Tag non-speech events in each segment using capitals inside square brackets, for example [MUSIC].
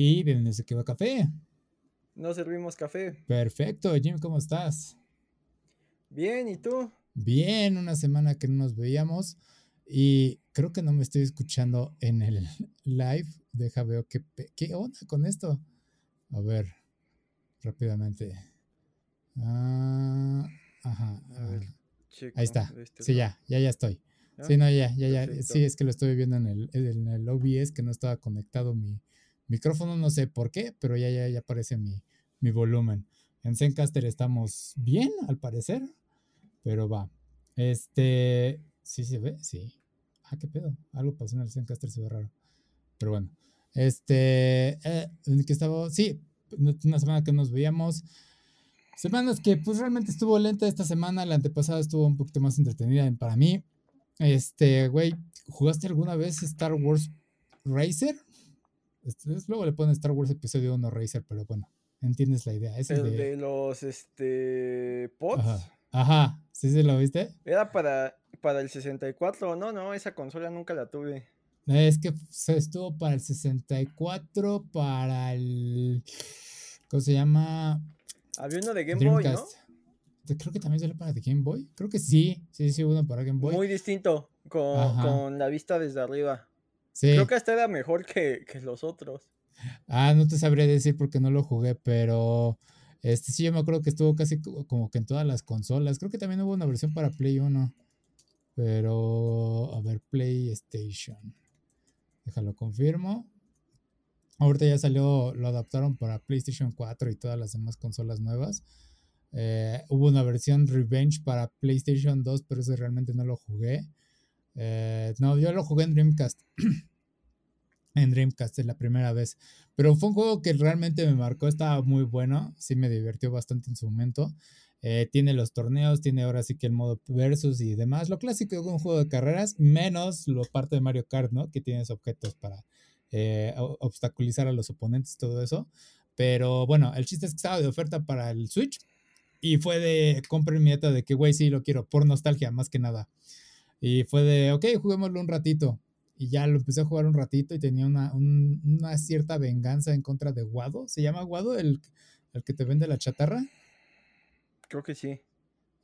Y bienvenidos a Kiva Café. No servimos café. Perfecto, Jim, ¿cómo estás? Bien, ¿y tú? Bien, una semana que no nos veíamos y creo que no me estoy escuchando en el [LAUGHS] live. Deja veo qué, qué onda con esto. A ver, rápidamente. Ah, ajá. A ver, ah, ahí está. este Sí, ya, ya, ya estoy. ¿Ya? Sí, no, ya, ya, ya. Perfecto. Sí, es que lo estoy viendo en el, en el OBS que no estaba conectado mi micrófono, no sé por qué, pero ya, ya, ya aparece mi, mi volumen. En Zencaster estamos bien, al parecer, pero va. Este, ¿sí se ve? Sí. Ah, qué pedo. Algo pasó en el Zencaster, se ve raro. Pero bueno. Este, eh, ¿en qué estaba? Sí, una semana que nos veíamos. Semanas que pues realmente estuvo lenta esta semana, la antepasada estuvo un poquito más entretenida para mí. Este, güey, ¿jugaste alguna vez Star Wars Racer? Este, es- luego le ponen Star Wars Episodio 1 Racer, pero bueno, entiendes la idea. Es el El de... de los este pods Ajá, ajá, ¿sí se lo viste? era para, para el 64. No, no, esa consola nunca la tuve. Es que se estuvo para el 64, para el... ¿Cómo se llama? Había uno de Game Boy, ¿no? Creo que también sale para The Game Boy. Creo que sí, sí, sí, uno para Game Boy. Muy distinto, con, con la vista desde arriba. Sí. Creo que hasta era mejor que, que los otros. Ah, no te sabría decir porque no lo jugué, pero este sí yo me acuerdo que estuvo casi co- como que en todas las consolas. Creo que también hubo una versión para Play 1. Pero a ver, PlayStation. Déjalo confirmo. Ahorita ya salió, lo adaptaron para PlayStation 4 y todas las demás consolas nuevas. Eh, hubo una versión Revenge para PlayStation 2, pero ese realmente no lo jugué. Eh, no, yo lo jugué en Dreamcast. [CLEARS THROAT] en Dreamcast es la primera vez. Pero fue un juego que realmente me marcó, estaba muy bueno, sí me divirtió bastante en su momento. Eh, tiene los torneos, tiene ahora sí que el modo versus y demás. Lo clásico de un juego de carreras, menos lo parte de Mario Kart, ¿no? Que tienes objetos para eh, obstaculizar a los oponentes, todo eso. Pero bueno, el chiste es que estaba de oferta para el Switch y fue de compra inmediata de que, güey, sí lo quiero, por nostalgia, más que nada. Y fue de, ok, juguémoslo un ratito. Y ya lo empecé a jugar un ratito y tenía una, un- una cierta venganza en contra de Guado. ¿Se llama Guado el, el que te vende la chatarra? Creo que sí.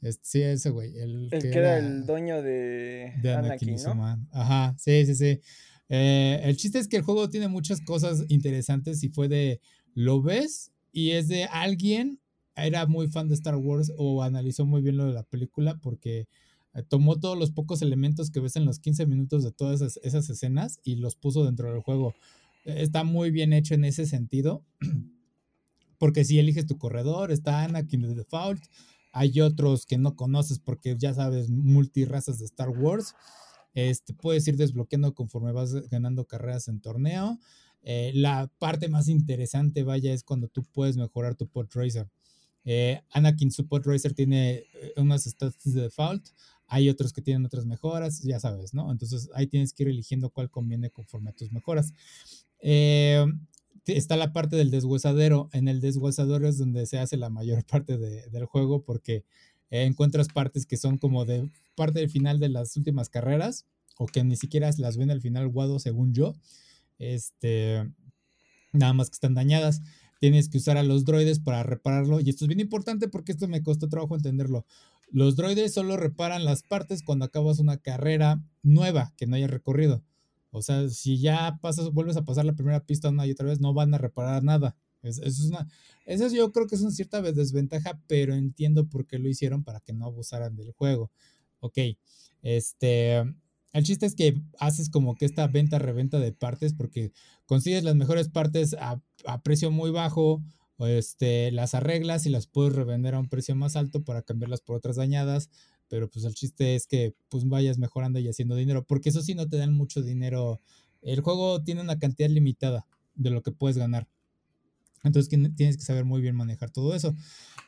Es- sí, ese güey. El, El que era el dueño de, de Anakin, Anakin ¿no? Ajá, sí, sí, sí. Eh, el chiste es que el juego tiene muchas cosas interesantes y fue de, lo ves y es de alguien, era muy fan de Star Wars o analizó muy bien lo de la película porque tomó todos los pocos elementos que ves en los 15 minutos de todas esas, escenas y los puso dentro del juego. Eh, Está muy bien hecho en ese sentido. [CLEARS THROAT] Porque si eliges tu corredor, está Anakin de default, hay otros que no conoces porque ya sabes, multirrazas de Star Wars. Este, puedes ir desbloqueando conforme vas ganando carreras en torneo. Eh, la parte más interesante, vaya, es cuando tú puedes mejorar tu pod racer. Eh, Anakin, su pod racer tiene eh, unas stats de default. Hay otros que tienen otras mejoras, ya sabes, ¿no? Entonces ahí tienes que ir eligiendo cuál conviene conforme a tus mejoras. Eh, está la parte del deshuesadero. En el deshuesadero es donde se hace la mayor [LAUGHS] parte de- del juego porque eh, encuentras partes que son como de parte del final de las últimas carreras o que ni siquiera las ven al final Guado según yo. Este, nada más que están dañadas. Tienes que usar a los droides para repararlo. Y esto es bien importante porque esto me costó trabajo entenderlo. Los droides solo reparan las partes cuando acabas una carrera nueva que no haya recorrido. O sea, si ya pasas, vuelves a pasar la primera pista una y otra vez, no van a reparar nada. Es- es una, eso yo creo que es una cierta desventaja, pero entiendo por qué lo hicieron para que no abusaran del juego. Ok, este, el chiste es que haces como que esta venta-reventa de partes porque consigues las mejores partes a, a precio muy bajo, este, las arreglas y las puedes revender a un precio más alto para cambiarlas por otras dañadas, pero pues el chiste es que pues vayas mejorando y haciendo dinero, porque eso sí no te dan mucho dinero. El juego tiene una cantidad limitada de lo que puedes ganar. Entonces tien- tienes que saber muy bien manejar todo eso.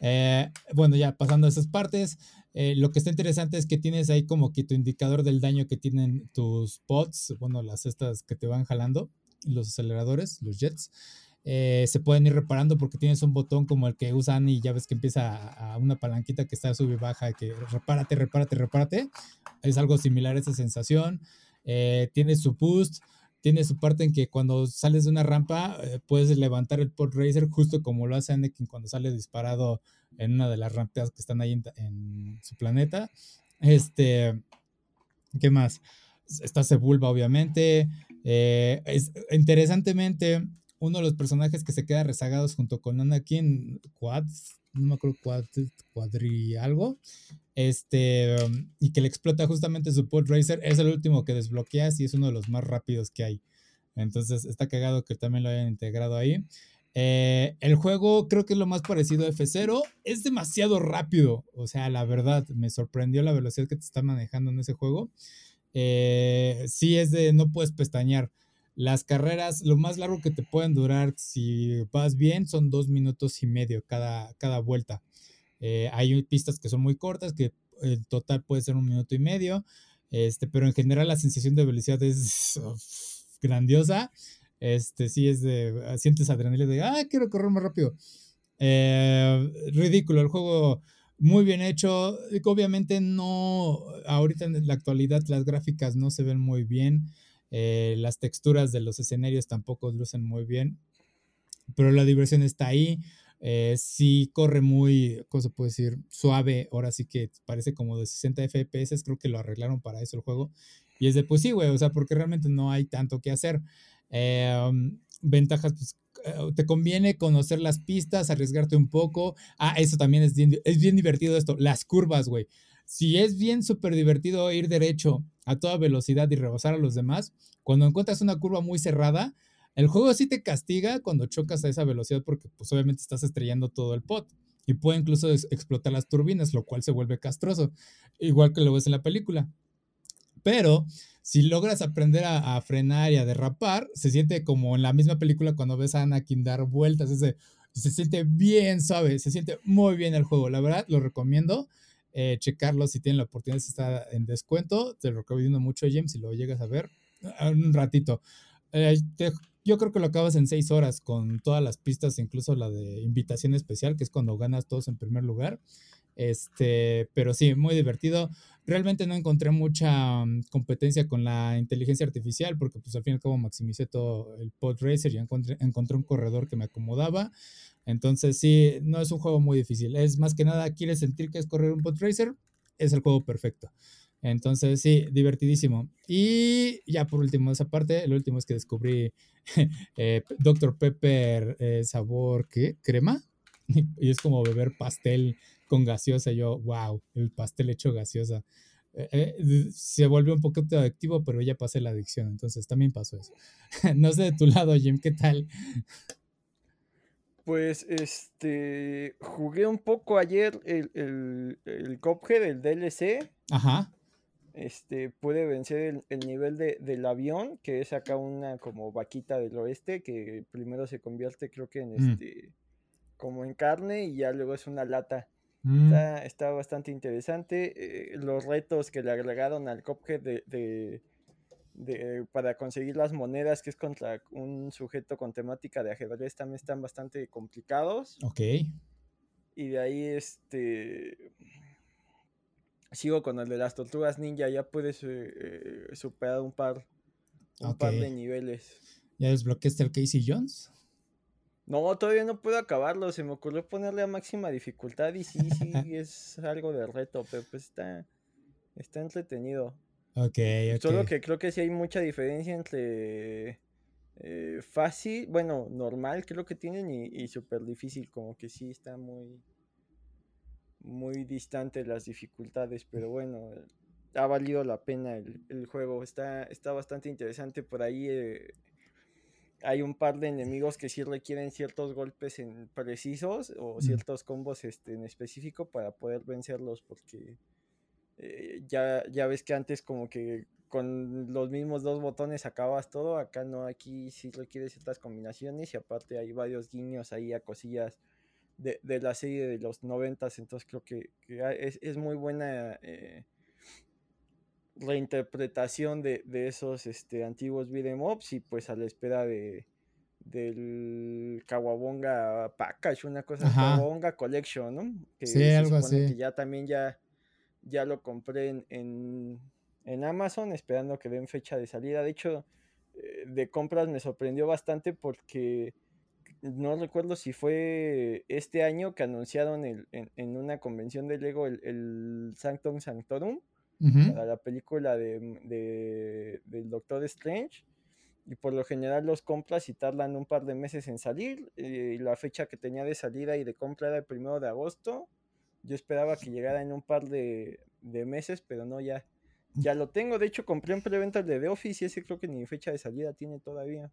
Eh, bueno, ya pasando a esas partes, eh, lo que está interesante es que tienes ahí como que tu indicador del daño que tienen tus pods, bueno, las estas que te van jalando, los aceleradores, los jets. Eh, se pueden ir reparando porque tienes un botón como el que usan y ya ves que empieza a, a una palanquita que está sube y baja, que repárate, repárate, repárate. Es algo similar a esa sensación. Eh, tiene su boost, tiene su parte en que cuando sales de una rampa eh, puedes levantar el pod racer justo como lo hace Anakin cuando sale disparado en una de las rampas que están ahí en, su planeta. Este, ¿qué más? Está Sebulba, obviamente. Eh, es, interesantemente, uno de los personajes que se queda rezagados junto con Anakin, Quad, no me acuerdo, Quad, Cuadri algo, este, um, y que le explota justamente su pod racer, es el último que desbloqueas y es uno de los más rápidos que hay. Entonces está cagado que también lo hayan integrado ahí. Eh, el juego creo que es lo más parecido a F0. Es demasiado rápido. O sea, la verdad, me sorprendió la velocidad que te está manejando en ese juego. Eh, sí es de no puedes pestañear. Las carreras, lo más largo que te pueden durar si vas bien son dos minutos y medio cada, cada vuelta. Eh, hay pistas que son muy cortas, que el total puede ser un minuto y medio. Este, pero en general la sensación de velocidad es [LAUGHS] grandiosa. Este, sí es de, sientes adrenalina de, ah, quiero correr más rápido. Eh, ridículo, el juego muy bien hecho. Obviamente no, ahorita en la actualidad las gráficas no se ven muy bien. Eh, las texturas de los escenarios tampoco lucen muy bien. Pero la diversión está ahí. Eh, sí corre muy, ¿cómo puede decir? Suave. Ahora sí que parece como de 60 FPS. Creo que lo arreglaron para eso el juego. Y es de, pues sí, güey, o sea, porque realmente no hay tanto que hacer. Em, ventajas, pues eh, te conviene conocer las pistas, arriesgarte un poco. Ah, eso también es bien, es bien divertido esto, las curvas, güey. Si es bien súper divertido ir derecho a toda velocidad y rebasar a los demás, cuando encuentras una curva muy cerrada, el juego sí te castiga cuando chocas a esa velocidad porque pues obviamente estás estrellando todo el pot y puede incluso explotar las turbinas, lo cual se vuelve castroso, igual que lo ves en la película. Pero si logras aprender a, frenar y a derrapar, se siente como en la misma película cuando ves a Anakin dar vueltas, se siente bien suave, se siente muy bien el juego, la verdad lo recomiendo. Eh, checarlo si tienen la oportunidad si está en descuento, te lo recomiendo mucho James si lo llegas a ver un ratito. Eh, yo creo que lo acabas en seis horas con todas las pistas, incluso la de invitación especial, que es cuando ganas todos en primer lugar. Este, pero sí, muy divertido. Realmente no encontré mucha mm, competencia con la inteligencia artificial porque pues al fin y al cabo maximicé todo el pod racer y encontré, encontré un corredor que me acomodaba. Entonces sí, no es un juego muy difícil. Es más que nada, ¿quieres sentir que es correr un pod racer? Es el juego perfecto. Entonces sí, divertidísimo. Y ya por último, esa parte, el último es que descubrí [LAUGHS] eh, Dr. Pepper eh, sabor, ¿qué? ¿Crema? [LAUGHS] y es como beber pastel con gaseosa. Yo, wow, el pastel hecho gaseosa. Eh, eh, se volvió un poquito adictivo, pero ya pasé la adicción, entonces también pasó eso. [LAUGHS] no sé de tu lado, Jim, ¿qué tal? Pues este jugué un poco ayer el, el, el Cophead, el DLC. Ajá. Este, pude vencer el, nivel de, del avión, que es acá una como vaquita del oeste, que primero se convierte, creo que en mm. este, como en carne, y ya luego es una lata. Mm. Está, bastante interesante. Eh, los retos que le agregaron al Cophead de, para conseguir las monedas, que es contra un sujeto con temática de ajedrez, también están bastante complicados. Ok. Y de ahí, este. Sigo con el de las tortugas ninja, ya puedes eh, superar un par, un par de niveles. ¿Ya desbloqueaste el Casey Jones? No, todavía no puedo acabarlo. Se me ocurrió ponerle a máxima dificultad y sí, sí, [LAUGHS] es algo de reto, pero pues está, está entretenido. Ok, ok. Solo que creo que sí hay mucha diferencia entre eh, fácil, bueno, normal creo que tienen y, y súper difícil, como que sí está muy, muy distante las dificultades, pero bueno, ha valido la pena el, juego. Está, está bastante interesante por ahí. Eh, hay un par de enemigos que sí requieren ciertos golpes en precisos o ciertos combos este, en específico para poder vencerlos porque eh, ya, ya ves que antes como que con los mismos dos botones acabas todo, acá no, aquí sí requiere ciertas combinaciones y aparte hay varios guiños ahí a cosillas de, la serie de los noventas, entonces creo que, es, muy buena eh, reinterpretación de, de esos este, antiguos beat'em ups y pues a la espera de del Kawabonga Package, una cosa, Kawabonga Collection, ¿no? Que sí, algo así. Que ya también ya, ya lo compré en, en, Amazon, esperando que den fecha de salida. De hecho, de compras me sorprendió bastante porque no recuerdo si fue este año que anunciaron en, una convención de Lego el, Sanctum Sanctorum para la película de, del Doctor Strange. Y por lo general los compras y tardan un par de meses en salir. Eh, y la fecha que tenía de salida y de compra era el primero de agosto. Yo esperaba que llegara en un par de, meses, pero no, ya, ya lo tengo. De hecho, compré en preventa el de The Office y ese creo que ni fecha de salida tiene todavía.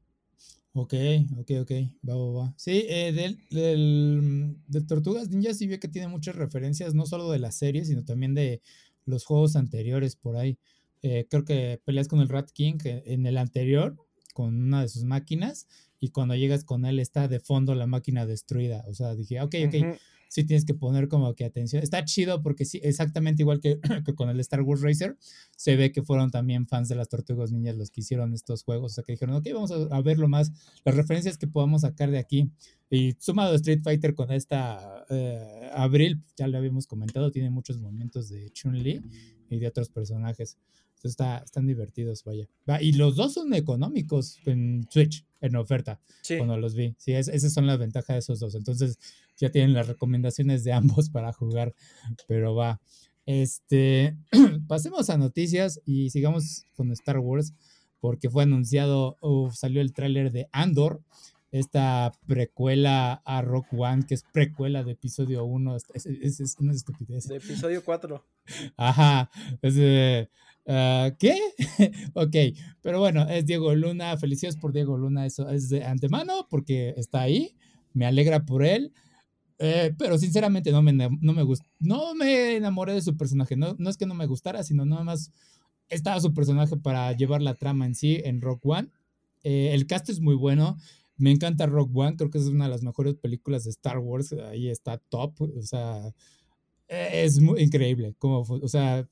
Ok, ok, ok, va, va, va. Sí, eh, del, del, de Tortugas Ninja sí vi que tiene muchas referencias, no solo de la serie, sino también de los juegos anteriores por ahí. Eh, creo que peleas con el Rat King en el anterior, con una de sus máquinas, y cuando llegas con él está de fondo la máquina destruida. O sea, dije, ok, ok, sí tienes que poner como que atención. Está chido porque sí, exactamente igual [CLEARS THROAT] que, con el Star Wars Racer, se ve que fueron también fans de las Tortugas Niñas los que hicieron estos juegos. O sea, que dijeron, ok, vamos a, ver lo más, las referencias que podamos sacar de aquí. Y sumado Street Fighter con esta eh, Abril, ya lo habíamos comentado, tiene muchos momentos de Chun-Li y de otros personajes. Está, están divertidos, vaya. y los dos son económicos en Switch, en oferta, cuando los vi. Sí, esas son las ventajas de esos dos. Entonces, ya tienen las recomendaciones de ambos [LAUGHS] para jugar, pero va. Este, [CLEARS THROAT] pasemos a noticias y sigamos con Star Wars, porque fue anunciado, salió el tráiler de Andor, esta precuela a Rock One, que es precuela de episodio 1, es, una estupidez. De episodio 4. [LAUGHS] Ajá, es ah, ¿Qué? [LAUGHS] ok, pero bueno, es Diego Luna, felicidades por Diego Luna, eso es de antemano porque está ahí, me alegra por él. Eh, pero sinceramente no me, no me no me enamoré de su personaje. No, no es que no me gustara, sino nada más estaba su personaje para llevar la trama en sí en Rock One. Eh, el cast es muy bueno. Me encanta Rock One, creo que es una de las mejores películas de Star Wars. Ahí está top. O sea, es muy increíble. Como, o sea,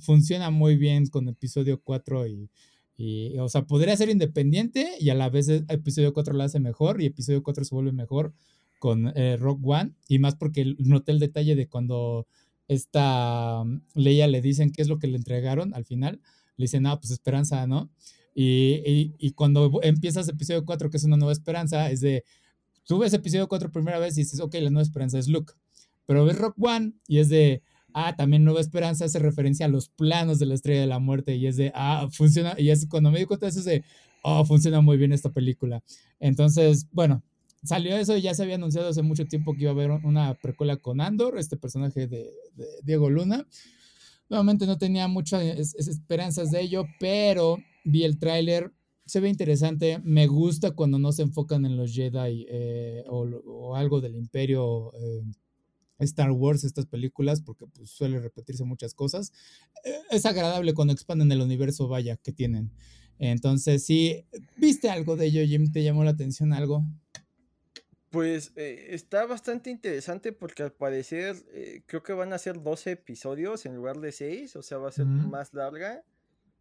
funciona muy bien con episodio 4 y, y, o sea, podría ser independiente y a la vez episodio 4 lo hace mejor y episodio 4 se vuelve mejor con eh, Rock One, y más porque noté el detalle de cuando esta mm, Leia le dicen qué es lo que le entregaron al final, le dicen, no, pues esperanza, ¿no? Y, y, cuando empiezas episodio 4, que es una nueva esperanza, es de, tú ves episodio 4 primera vez y dices, ok, la nueva esperanza es Luke, pero ves Rock One y es de, ah, también Nueva Esperanza hace referencia a los planos de la Estrella de la Muerte y es de, ah, funciona, y es cuando me di cuenta de eso es de, oh, funciona muy bien esta película. Entonces, bueno, salió eso y ya se había anunciado hace mucho tiempo que iba a haber una precuela con Andor, este personaje de, Diego Luna. Nuevamente no tenía muchas esperanzas de ello, pero vi el tráiler, se ve interesante, me gusta cuando no se enfocan en los Jedi eh, o, algo del imperio. Eh, Star Wars, estas películas, porque pues, suele repetirse muchas cosas. Eh, es agradable cuando expanden el universo, vaya, que tienen. Entonces, si viste algo de ello, Jim, ¿te llamó la atención algo? Pues eh, está bastante interesante porque al parecer eh, creo que van a ser 12 episodios en lugar de 6, o sea, va a ser más larga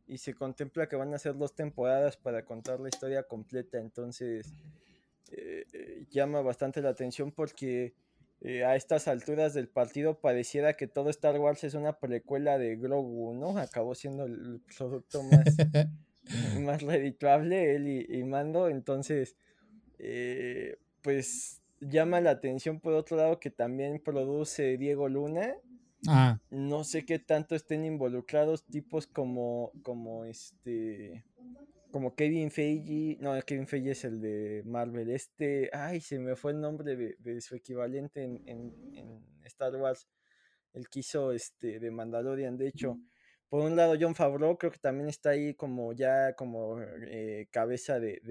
y se contempla que van a ser dos temporadas para contar la historia completa, entonces eh, llama bastante la atención porque a estas alturas del partido pareciera que todo Star Wars es una precuela de Grogu, ¿no? Acabó siendo el producto más, [LAUGHS] más redituable, él y, y Mando, entonces pues llama la atención por otro lado que también produce Diego Luna. Ah. No sé qué tanto estén involucrados tipos como, como este, como Kevin Feige, no, Kevin Feige es el de Marvel, este, ay, se me fue el nombre de, su equivalente en, Star Wars, el que hizo este, de Mandalorian, de hecho, por un lado John Favreau creo que también está ahí como ya como eh, cabeza de,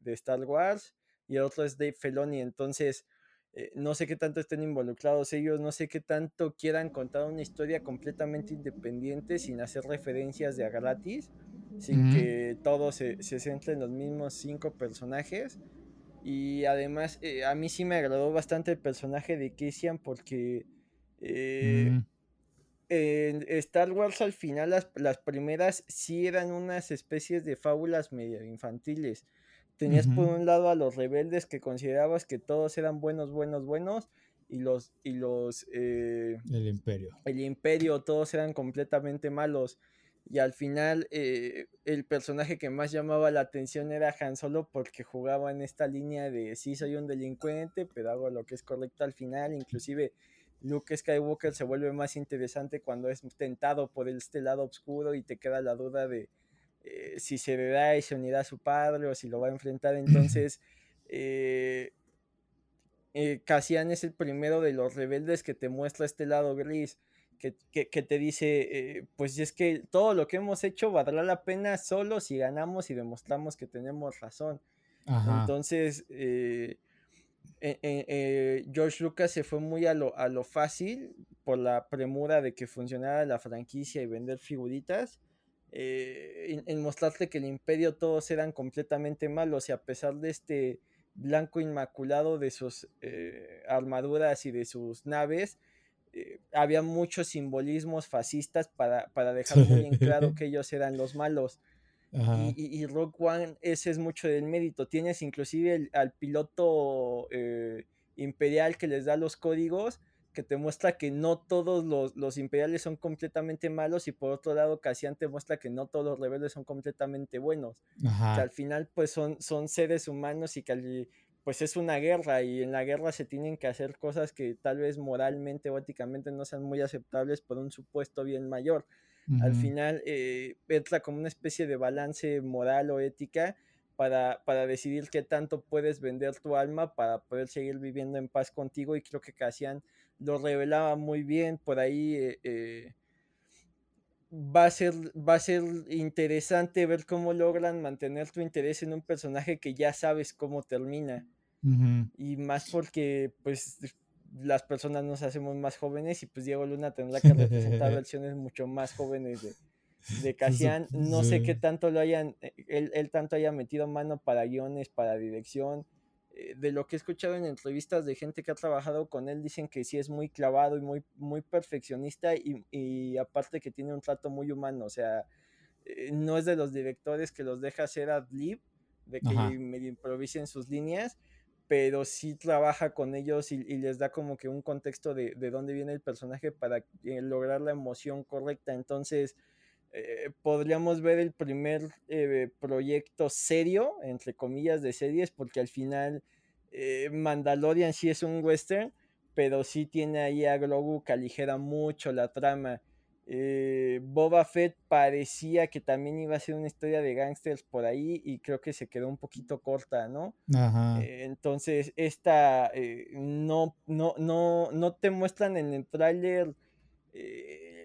de Star Wars, y el otro es Dave Feloni. Entonces, eh, no sé qué tanto estén involucrados ellos, no sé qué tanto quieran contar una historia completamente independiente sin hacer referencias de a gratis, sin que todo se, se, centre en los mismos cinco personajes. Y además, eh, a mí sí me agradó bastante el personaje de Kessian porque eh, mm. en Star Wars al final las, las primeras sí eran unas especies de fábulas medio infantiles Tenías por un lado a los rebeldes que considerabas que todos eran buenos, buenos, buenos, y los, y los... Eh, el imperio. El imperio, todos eran completamente malos. y al final eh, el personaje que más llamaba la atención era Han Solo porque jugaba en esta línea de sí soy un delincuente, pero hago lo que es correcto al final, inclusive Luke Skywalker se vuelve más interesante cuando es tentado por este lado oscuro y te queda la duda de eh, si se verá y se unirá a su padre o si lo va a enfrentar. [LAUGHS] Entonces, eh, eh, Cassian es el primero de los rebeldes que te muestra este lado gris. Que, te dice, pues es que todo lo que hemos hecho valdrá la pena solo si ganamos y demostramos que tenemos razón. Entonces, George Lucas se fue muy a lo, a lo fácil por la premura de que funcionara la franquicia y vender figuritas eh, en, mostrarte que el imperio todos eran completamente malos y a pesar de este blanco inmaculado de sus eh, armaduras y de sus naves, eh, había muchos simbolismos fascistas para, para dejar muy en claro [LAUGHS] que ellos eran los malos. Y, y, Rogue One, ese es mucho del mérito. Tienes inclusive al piloto imperial que les da los códigos que te muestra que no todos los, imperiales son completamente malos y por otro lado Cassian te muestra que no todos los rebeldes son completamente buenos. Que al final pues son, son seres humanos y que pues es una guerra y en la guerra se tienen que hacer cosas que tal vez moralmente o éticamente no sean muy aceptables por un supuesto bien mayor. Al final eh, entra como una especie de balance moral o ética para, para, decidir qué tanto puedes vender tu alma para poder seguir viviendo en paz contigo y creo que Cassian lo revelaba muy bien, por ahí eh, eh, va, a ser, va a ser interesante ver cómo logran mantener tu interés en un personaje que ya sabes cómo termina. Y más porque pues las personas nos hacemos más jóvenes y pues Diego Luna tendrá que representar versiones mucho más jóvenes de, de [LAUGHS] Cassian. No sé qué tanto lo hayan, eh, él, él tanto haya metido mano para guiones, para dirección de lo que he escuchado en entrevistas de gente que ha trabajado con él, dicen que sí es muy clavado y muy, muy perfeccionista y, aparte que tiene un trato muy humano, o sea, eh, no es de los directores que los deja hacer ad-lib, de que medio improvisen sus líneas, pero sí trabaja con ellos y, les da como que un contexto de, de, dónde viene el personaje para eh, lograr la emoción correcta. Entonces, eh, podríamos ver el primer eh, proyecto serio, entre comillas, de series, porque al final eh, Mandalorian sí es un western, pero sí tiene ahí a Grogu que aligera mucho la trama. Boba Fett parecía que también iba a ser una historia de gangsters por ahí y creo que se quedó un poquito corta, ¿no? entonces, esta no, no, no, no te muestran en el tráiler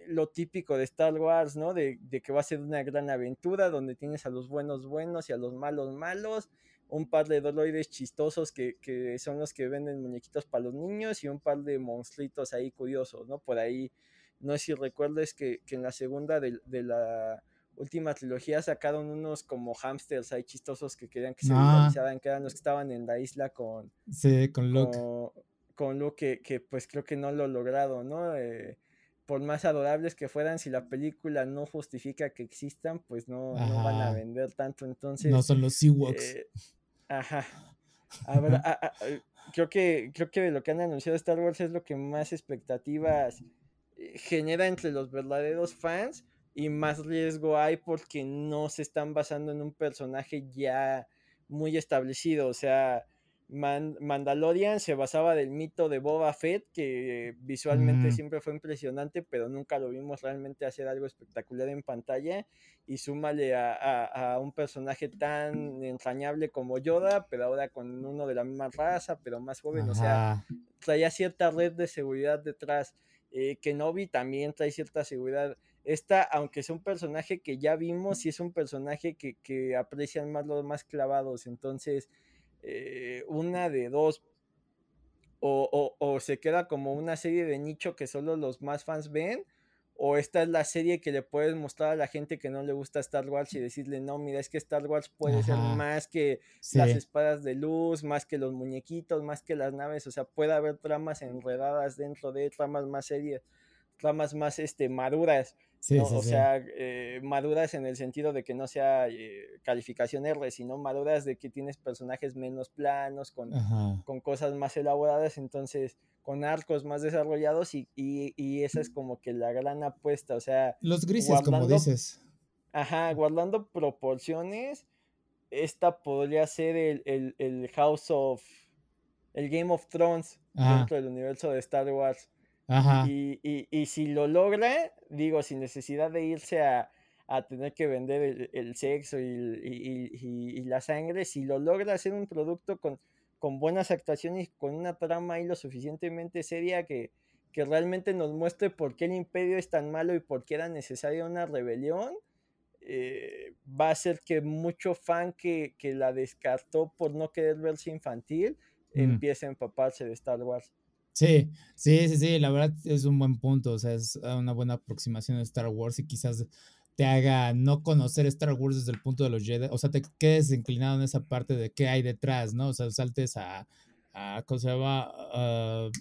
lo típico de Star Wars, ¿no? De, que va a ser una gran aventura donde tienes a los buenos buenos y a los malos malos, un par de droides chistosos que, son los que venden muñequitos para los niños y un par de monstruitos ahí curiosos, ¿no? Por ahí, no sé si recuerdes que, en la segunda de, la última trilogía sacaron unos como hamsters ahí chistosos que querían que se ah. que eran los que estaban en la isla con... Sí, con Luke. Con, Luke, que, pues creo que no lo logrado, ¿no? Eh, por más adorables que fueran, si la película no justifica que existan, pues no, van a vender tanto. Entonces. No son los Ewoks. Eh, ajá. creo que, creo que lo que han anunciado Star Wars es lo que más expectativas eh, genera entre los verdaderos fans y más riesgo hay porque no se están basando en un personaje ya muy establecido. O sea, Mandalorian se basaba del mito de Boba Fett, que visualmente siempre fue impresionante, pero nunca lo vimos realmente hacer algo espectacular en pantalla. Y súmale a, un personaje tan entrañable como Yoda, pero ahora con uno de la misma raza, pero más joven. O sea, traía cierta red de seguridad detrás. Eh, Kenobi también trae cierta seguridad. Esta, aunque es un personaje que ya vimos, sí es un personaje que, que aprecian más los más clavados. Entonces eh, una de dos. O, se queda como una serie de nicho que solo los más fans ven, o esta es la serie que le puedes mostrar a la gente que no le gusta Star Wars y decirle, no, mira, es que Star Wars puede ser más que las espadas de luz, más que los muñequitos, más que las naves, o sea, puede haber tramas enredadas dentro de tramas más serias, tramas más este, maduras o sea, eh, maduras en el sentido de que no sea eh, calificación R, sino maduras de que tienes personajes menos planos, con, con, cosas más elaboradas, entonces con arcos más desarrollados y, y, esa es como que la gran apuesta, o sea... Los grises, como dices. ajá, guardando proporciones, esta podría ser el, el, House of, el Game of Thrones dentro del universo de Star Wars. Ajá. Y, y, y, si lo logra, digo, sin necesidad de irse a, a tener que vender el, sexo y, y, la sangre, si lo logra hacer un producto con, con buenas actuaciones, con una trama ahí lo suficientemente seria que, que realmente nos muestre por qué el imperio es tan malo y por qué era necesaria una rebelión, eh, va a ser que mucho fan que, la descartó por no querer verse infantil mm. empiece a empaparse de Star Wars. Sí, sí, sí, sí, la verdad es un buen punto, o sea, es una buena aproximación de Star Wars y quizás te haga no conocer Star Wars desde el punto de los Jedi, o sea, te quedes inclinado en esa parte de qué hay detrás, ¿no? O sea, saltes a, a ¿cómo se llama? Uh,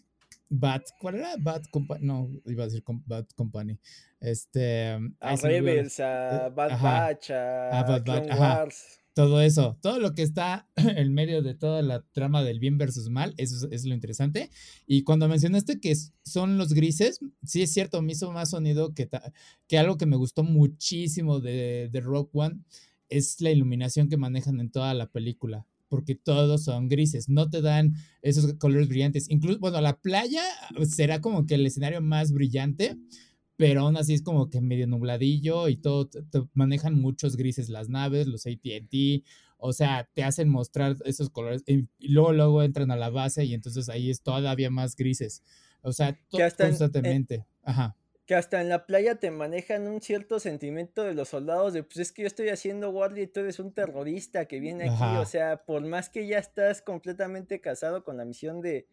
Bad, ¿cuál era? Bad Company, no, iba a decir Bad Company. Este. A Rebels, a Bad Batch, a, Bad Wars. Todo eso, todo lo que está [CLEARS THROAT] en medio de toda la trama del bien versus mal, eso es, lo interesante. Y cuando mencionaste que son los grises, sí es cierto, me hizo más sonido que, que algo que me gustó muchísimo de, de Rock One es la iluminación que manejan en toda la película porque todos son grises, no te dan esos colores brillantes. Incluso, bueno, la playa será como que el escenario más brillante, pero aún así es como que medio nubladillo y todo, te, manejan muchos grises las naves, los ATT, o sea, te hacen mostrar esos colores y, luego luego entran a la base y entonces ahí es todavía más grises. O sea, constantemente. Ajá que hasta en la playa te manejan un cierto sentimiento de los soldados de pues es que yo estoy haciendo guardia y tú eres un terrorista que viene aquí, o sea, por más que ya estás completamente casado con la misión de,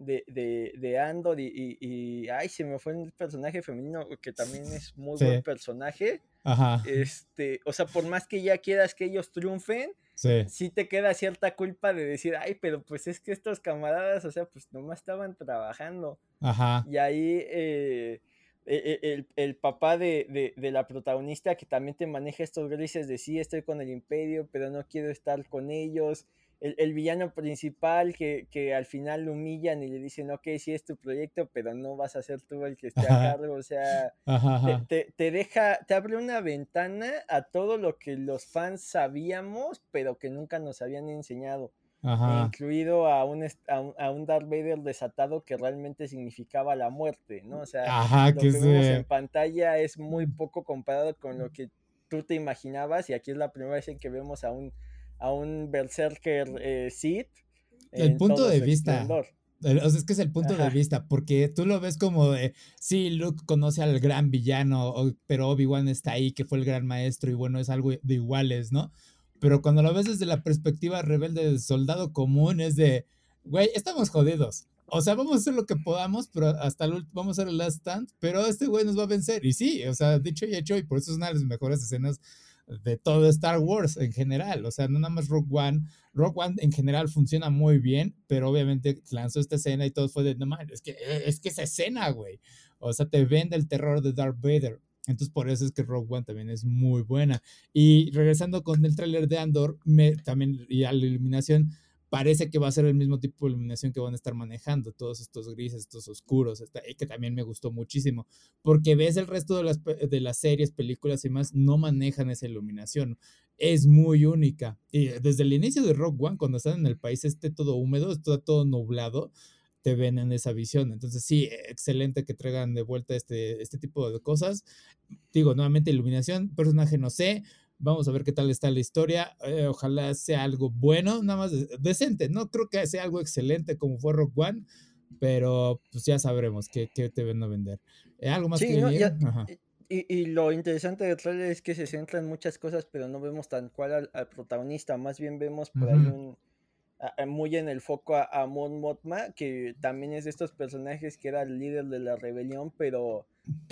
de, de, de Andor y, y, ay, se me fue el personaje femenino que también es muy buen personaje, Ajá. este, o sea, por más que ya quieras que ellos triunfen, sí. sí te queda cierta culpa de decir, ay, pero pues es que estos camaradas, o sea, pues nomás estaban trabajando. Ajá. Y ahí, eh, e, e, el, el, papá de, de, la protagonista que también te maneja estos grises de sí, estoy con el imperio, pero no quiero estar con ellos. El, el villano principal que, que, al final lo humillan y le dicen, ok, sí es tu proyecto, pero no vas a ser tú el que esté a cargo. O sea, Te, te, deja, te abre una ventana a todo lo que los fans sabíamos, pero que nunca nos habían enseñado incluido a un, a un, Darth Vader desatado que realmente significaba la muerte, ¿no? O sea, lo que, vemos en pantalla es muy poco comparado con lo que tú te imaginabas y aquí es la primera vez en que vemos a un, a un Berserker eh, Sith. El punto de vista. O sea, es que es el punto de vista, porque tú lo ves como de, sí, Luke conoce al gran villano, pero Obi-Wan está ahí, que fue el gran maestro, y bueno, es algo de iguales, ¿no? Pero cuando lo ves desde la perspectiva rebelde del soldado común, es de, güey, estamos jodidos. O sea, vamos a hacer lo que podamos, pero hasta el último, vamos a hacer el last stand, pero este güey nos va a vencer. Y sí, o sea, dicho y hecho, y por eso es una de las mejores escenas de todo Star Wars en general. O sea, no nada más Rogue One. Rogue One en general funciona muy bien, pero obviamente lanzó esta escena y todo fue de, no mames, es que, es que esa escena, güey. O sea, te vende el terror de Darth Vader. Entonces por eso es que Rogue One también es muy buena. Y regresando con el tráiler de Andor, me, también y a la iluminación, parece que va a ser el mismo tipo de iluminación que van a estar manejando, todos estos grises, estos oscuros, que también me gustó muchísimo, porque ves el resto de las, de las series, películas y más, no manejan esa iluminación, es muy única. Y desde el inicio de Rogue One, cuando están en el país este todo húmedo, está todo nublado, te ven en esa visión. Entonces, sí, excelente que traigan de vuelta este, este tipo de cosas. Digo, nuevamente, iluminación, personaje no sé. Vamos a ver qué tal está la historia. Eh, ojalá sea algo bueno, nada más decente. No creo que sea algo excelente como fue Rock One, pero pues ya sabremos qué, qué te ven a vender. Eh, ¿Algo más que y, y, lo interesante de trailer es que se centra en muchas cosas, pero no vemos tan cual al, protagonista. Más bien vemos por ahí un muy en el foco a, Mon Mothma, que también es de estos personajes que era el líder de la rebelión, pero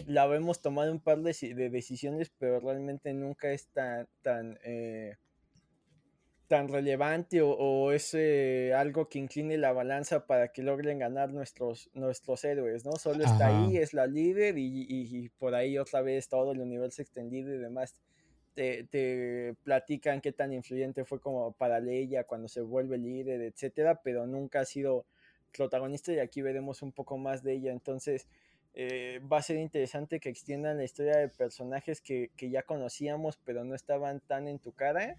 la vemos tomar un par de, decisiones, pero realmente nunca es tan, tan, eh, tan relevante o, es eh, algo que incline la balanza para que logren ganar nuestros, nuestros héroes, ¿no? Solo está ahí, es la líder y, y por ahí otra vez todo el universo extendido y demás te, platican qué tan influyente fue como para Leia cuando se vuelve líder, etcétera, pero nunca ha sido protagonista y aquí veremos un poco más de ella. Entonces, eh, va a ser interesante que extiendan la historia de personajes que, ya conocíamos, pero no estaban tan en tu cara.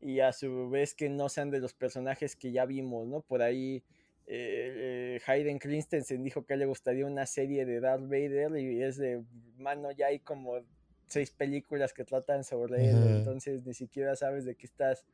Y a su vez que no sean de los personajes que ya vimos, ¿no? Por ahí eh, Hayden Christensen dijo que le gustaría una serie de Darth Vader y es de, mano, ya hay como seis películas que tratan sobre él, entonces ni siquiera sabes de qué estás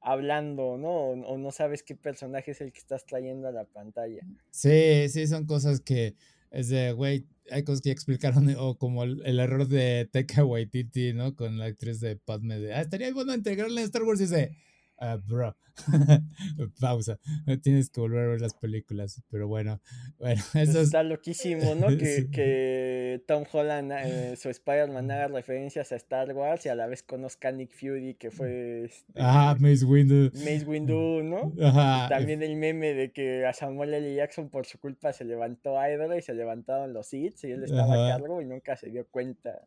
hablando, ¿no? O, no sabes qué personaje es el que estás trayendo a la pantalla. Sí, sí, son cosas que es de, güey, hay cosas que ya explicaron, [LAUGHS] o como el, error de Teka Waititi, ¿no? Con la actriz de Padme, de, ah, estaría bueno integrarle en Star Wars y dice, uh, bro, [LAUGHS] pausa, tienes que volver a ver las películas, pero bueno, [LAUGHS] bueno, eso Está loquísimo, ¿no? [LAUGHS] Que, que Tom Holland, eh, su Spider-Man haga referencias a Star Wars y a la vez conozca a Nick Fury, que fue... Este, ah, Mace Windu. Mace Windu, ¿no? Ajá. también el meme de que a Samuel L. Jackson por su culpa se levantó Idol y se levantaron los hits y él estaba a cargo y nunca se dio cuenta.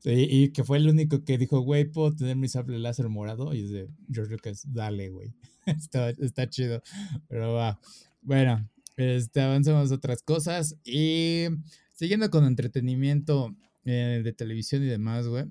Sí, y que fue el único que dijo, güey, ¿puedo tener mi sable láser morado? Y es de George Lucas, dale, güey. [LAUGHS] está, está chido. Pero va. Bueno, este, avancemos a otras cosas. Y siguiendo con entretenimiento eh, de televisión y demás, güey.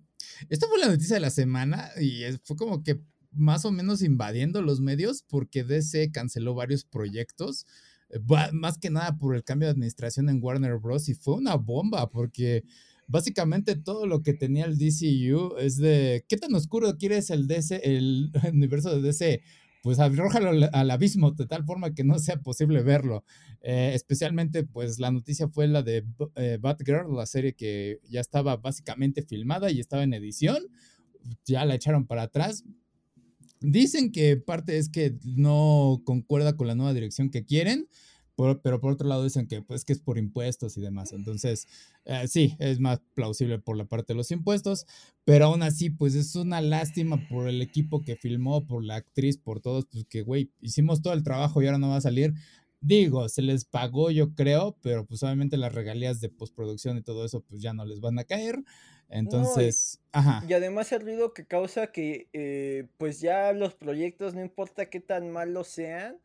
Esta fue la noticia de la semana y fue como que más o menos invadiendo los medios porque DC canceló varios proyectos. Eh, más que nada por el cambio de administración en Warner Bros. Y fue una bomba porque básicamente todo lo que tenía el DCU es de qué tan oscuro quieres el DC, el [LAUGHS] universo de DC. Pues arrójalo al, abismo de tal forma que no sea posible verlo. Eh, especialmente, pues la noticia fue la de eh, Batgirl, la serie que ya estaba básicamente filmada y estaba en edición. Ya la echaron para atrás. Dicen que parte es que no concuerda con la nueva dirección que quieren pero por otro lado dicen que pues que es por impuestos y demás. Entonces, eh, sí, es más plausible por la parte de los impuestos, pero aún así, pues es una lástima por el equipo que filmó, por la actriz, por todos, pues que, güey, hicimos todo el trabajo y ahora no va a salir. Digo, se les pagó, yo creo, pero pues obviamente las regalías de postproducción y todo eso, pues ya no les van a caer. Entonces, y, ajá. Y además el ruido que causa que, eh, pues ya los proyectos, no importa qué tan malos sean,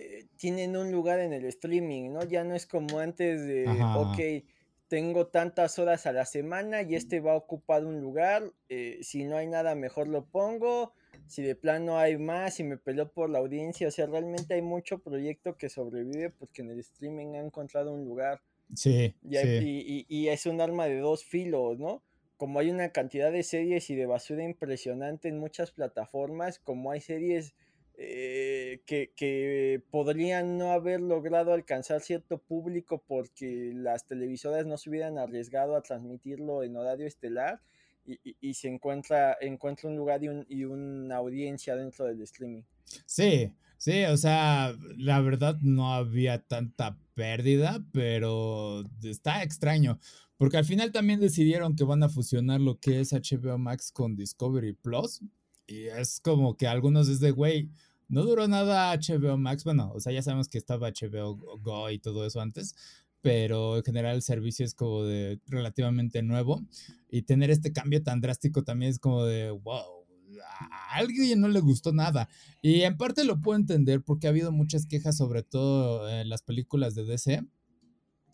eh, tienen un lugar en el streaming, ¿no? Ya no es como antes de, ok, tengo tantas horas a la semana y este va a ocupar un lugar, eh, si no hay nada mejor lo pongo, si de plano hay más y me peleo por la audiencia, o sea, realmente hay mucho proyecto que sobrevive porque en el streaming ha encontrado un lugar. Sí. Y, y es un arma de dos filos, ¿no? Como hay una cantidad de series y de basura impresionante en muchas plataformas, como hay series eh, que, podrían no haber logrado alcanzar cierto público porque las televisoras no se hubieran arriesgado a transmitirlo en horario estelar y, se encuentra, encuentra un lugar y, y, una audiencia dentro del streaming. Sí, sí, o sea, la verdad no había tanta pérdida, pero está extraño. Porque al final también decidieron que van a fusionar lo que es HBO Max con Discovery Plus. Y es como que algunos es de, güey, no duró nada HBO Max, bueno, o sea, ya sabemos que estaba HBO Go y todo eso antes, pero en general el servicio es como de relativamente nuevo y tener este cambio tan drástico también es como de, wow, a alguien no le gustó nada. Y en parte lo puedo entender porque ha habido muchas quejas, sobre todo en las películas de DC.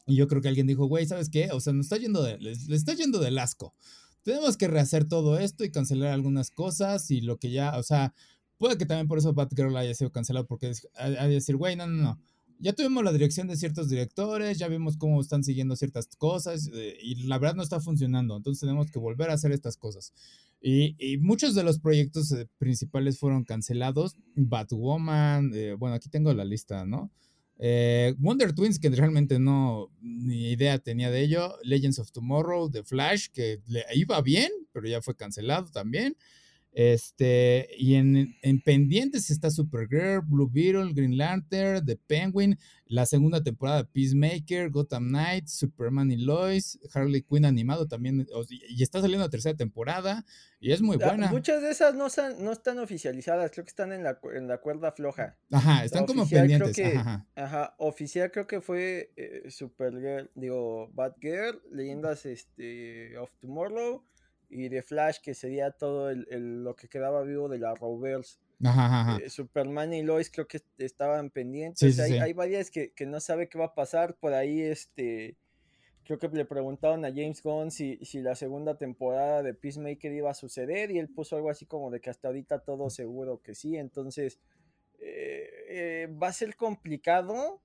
Y yo creo que alguien dijo, güey, ¿sabes qué? O sea, nos está yendo de, le está yendo del asco. Tenemos que rehacer todo esto y cancelar algunas cosas y lo que ya, o sea, Puede que también por eso Batgirl haya sido cancelado, porque que decir, güey, no, no, no. Ya tuvimos la dirección de ciertos directores, ya vimos cómo están siguiendo ciertas cosas eh, y la verdad no está funcionando, entonces tenemos que volver a hacer estas cosas. Y, y muchos de los proyectos eh, principales fueron cancelados. Batwoman, eh, bueno, aquí tengo la lista, ¿no? Wonder Twins, que realmente no, ni idea tenía de ello. Legends of Tomorrow, The Flash, que le iba bien, pero ya fue cancelado también. Este, y en, en, pendientes está Supergirl, Blue Beetle, Green Lantern, The Penguin, la segunda temporada de Peacemaker, Gotham Knights, Superman y Lois, Harley Quinn animado también, y está saliendo la tercera temporada, y es muy buena. Muchas de esas no, están, no están oficializadas, creo que están en la, en la cuerda floja. Ajá, están como pendientes. ajá, oficial creo que fue eh, Supergirl, digo, Batgirl, Leyendas este, of Tomorrow y de Flash, que sería todo el, lo que quedaba vivo de la Rovers. Eh, Superman y Lois creo que estaban pendientes. hay, hay, varias que, que, no sabe qué va a pasar. Por ahí, este creo que le preguntaron a James Gunn si, si la segunda temporada de Peacemaker iba a suceder y él puso algo así como de que hasta ahorita todo seguro que sí, entonces eh, eh, va a ser complicado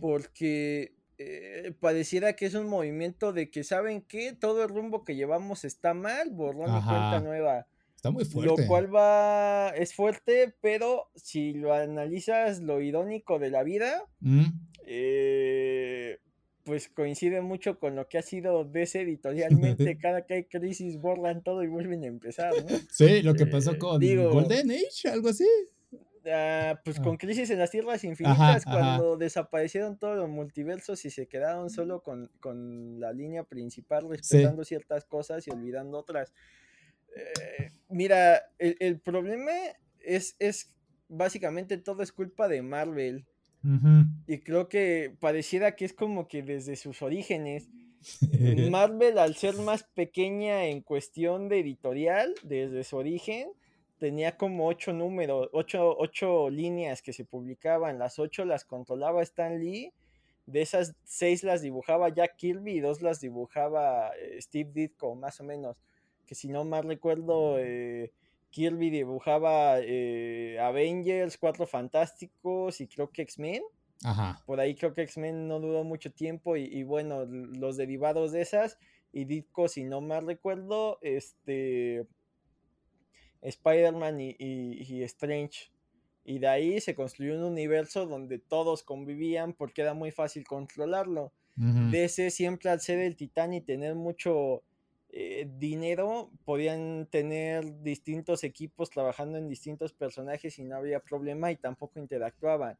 porque eh, pareciera que es un movimiento de que saben que todo el rumbo que llevamos está mal, borrón y cuenta nueva. Está muy fuerte. Lo cual va, es fuerte, pero si lo analizas lo irónico de la vida, mm. eh, pues coincide mucho con lo que ha sido DC [LAUGHS] editorialmente. Cada que hay crisis borran todo y vuelven a empezar, ¿no? Sí, lo que pasó eh, con Golden Age, algo así. Ah, pues ah. con Crisis en las Tierras Infinitas, cuando desaparecieron todos los multiversos y se quedaron solo con, la línea principal, respetando ciertas cosas y olvidando otras. Eh, mira, el, problema es, es básicamente todo es culpa de Marvel. Y creo que pareciera que es como que desde sus orígenes, [LAUGHS] Marvel al ser más pequeña en cuestión de editorial, desde su origen, tenía como ocho números, ocho, ocho líneas que se publicaban, las ocho las controlaba Stan Lee, de esas seis las dibujaba Jack Kirby y dos las dibujaba eh, Steve Ditko, más o menos, que si no mal recuerdo, eh, Kirby dibujaba eh, Avengers, Cuatro Fantásticos y creo que X-Men. Por ahí creo que X-Men no duró mucho tiempo y, y, bueno, los derivados de esas y Ditko, si no mal recuerdo, este Spider-Man y, Strange. Y de ahí se construyó un universo donde todos convivían porque era muy fácil controlarlo. DC siempre al ser el titán y tener mucho eh, dinero, podían tener distintos equipos trabajando en distintos personajes y no había problema y tampoco interactuaban.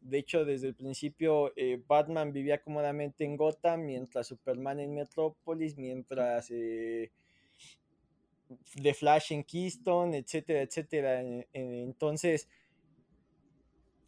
De hecho, desde el principio eh, Batman vivía cómodamente en Gotham, mientras Superman en Metrópolis, mientras eh, de Flash en Keystone, etcétera, etcétera. Entonces,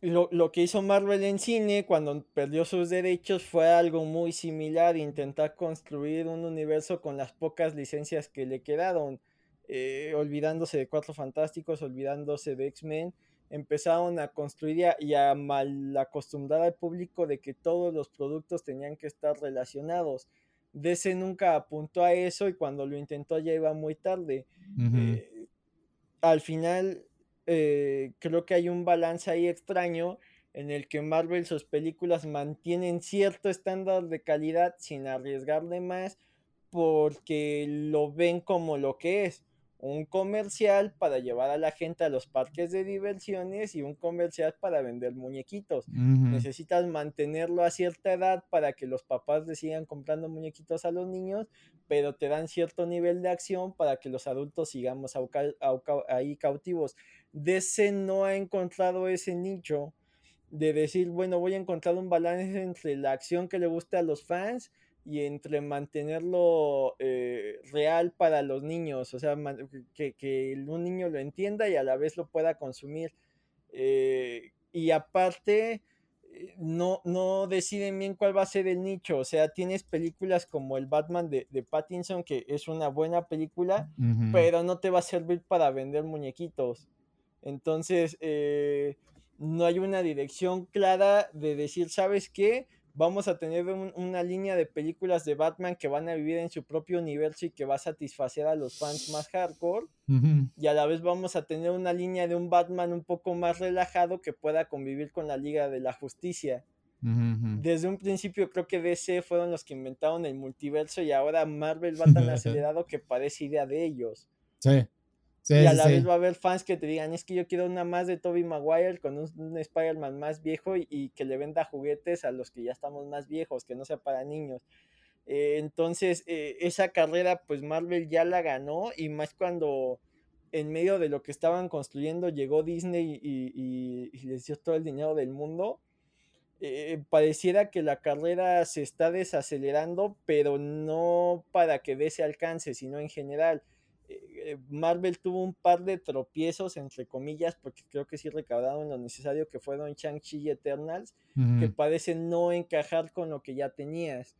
lo, que hizo Marvel en cine cuando perdió sus derechos fue algo muy similar, intentar construir un universo con las pocas licencias que le quedaron, eh, olvidándose de Cuatro Fantásticos, olvidándose de X-Men, empezaron a construir y a, mal acostumbrar al público de que todos los productos tenían que estar relacionados. DC nunca apuntó a eso y cuando lo intentó ya iba muy tarde. Eh, al final, eh, creo que hay un balance ahí extraño en el que Marvel sus películas mantienen cierto estándar de calidad sin arriesgarle más porque lo ven como lo que es un comercial para llevar a la gente a los parques de diversiones y un comercial para vender muñequitos. Necesitas mantenerlo a cierta edad para que los papás le sigan comprando muñequitos a los niños, pero te dan cierto nivel de acción para que los adultos sigamos ahí cautivos. DC no ha encontrado ese nicho de decir, bueno, voy a encontrar un balance entre la acción que le gusta a los fans y entre mantenerlo eh, real para los niños, o sea, que, un niño lo entienda y a la vez lo pueda consumir. Eh, y aparte, eh, no, no deciden bien cuál va a ser el nicho, o sea, tienes películas como el Batman de, Pattinson, que es una buena película, pero no te va a servir para vender muñequitos. Entonces, no hay una dirección clara de decir, ¿sabes qué? Vamos a tener una línea de películas de Batman que van a vivir en su propio universo y que va a satisfacer a los fans más hardcore. Y a la vez vamos a tener una línea de un Batman un poco más relajado que pueda convivir con la Liga de la Justicia. Desde un principio creo que DC fueron los que inventaron el multiverso y ahora Marvel va tan [LAUGHS] acelerado que parece idea de ellos. Sí y a la vez va a haber fans que te digan, es que yo quiero una más de Toby Maguire con un, Spider-Man más viejo y, que le venda juguetes a los que ya estamos más viejos, que no sea para niños. Eh, entonces, eh, esa carrera, pues Marvel ya la ganó y más cuando en medio de lo que estaban construyendo llegó Disney y, les dio todo el dinero del mundo. Eh, pareciera que la carrera se está desacelerando, pero no para que dé ese alcance, sino en general Marvel tuvo un par de tropiezos, entre comillas, porque creo que sí recaudaron lo necesario que fueron Shang-Chi y Eternals, que parecen no encajar con lo que ya tenías.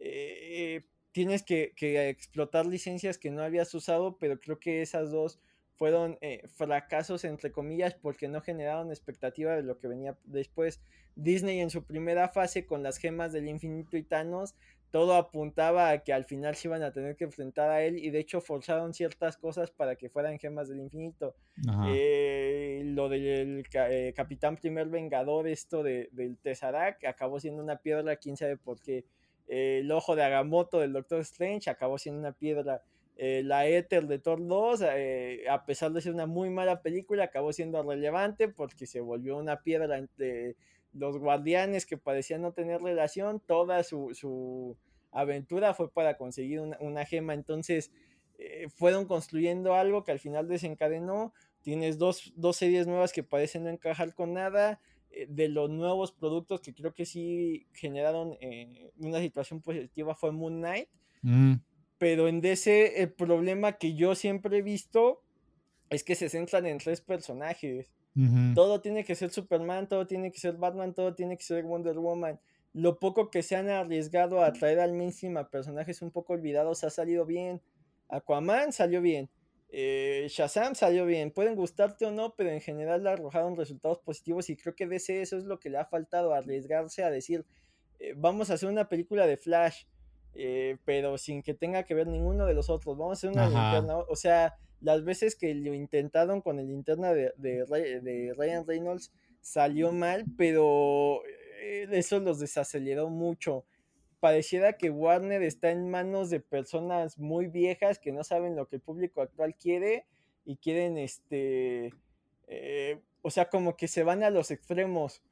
Eh, tienes que, explotar licencias que no habías usado, pero creo que esas dos fueron eh, fracasos entre comillas porque no generaron expectativa de lo que venía después. Disney en su primera fase con las gemas del infinito y Thanos, todo apuntaba a que al final se iban a tener que enfrentar a él y de hecho forzaron ciertas cosas para que fueran gemas del infinito. Eh, lo del eh, Capitán Primer Vengador, esto de, del Tesseract, acabó siendo una piedra, quién sabe por qué. el ojo de Agamotto del Doctor Strange acabó siendo una piedra. Eh, la Ether de Thor 2, eh, a pesar de ser una muy mala película, acabó siendo relevante porque se volvió una piedra entre los guardianes que parecían no tener relación. Toda su, aventura fue para conseguir una, gema. Entonces, eh, fueron construyendo algo que al final desencadenó. Tienes dos, dos, series nuevas que parecen no encajar con nada. De los nuevos productos que creo que sí generaron una situación positiva fue Moon Knight. Mm pero en DC el problema que yo siempre he visto es que se centran en tres personajes. Todo tiene que ser Superman, todo tiene que ser Batman, todo tiene que ser Wonder Woman. Lo poco que se han arriesgado a traer al mainstream a personajes un poco olvidados ha salido bien. Aquaman salió bien. Eh, Shazam salió bien. Pueden gustarte o no, pero en general le arrojaron resultados positivos y creo que DC eso es lo que le ha faltado, arriesgarse a decir, eh, vamos a hacer una película de Flash eh, pero sin que tenga que ver ninguno de los otros. Vamos a hacer una linterna. O sea, las veces que lo intentaron con el linterna de, de, Ryan Reynolds salió mal, pero eh, eso los desaceleró mucho. Pareciera que Warner está en manos de personas muy viejas que no saben lo que el público actual quiere y quieren, este, eh, o sea, como que se van a los extremos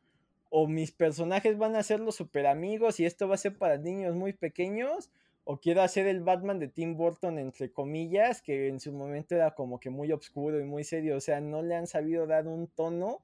o mis personajes van a ser los super amigos y esto va a ser para niños muy pequeños, o quiero hacer el Batman de Tim Burton, entre comillas, que en su momento era como que muy oscuro y muy serio, o sea, no le han sabido dar un tono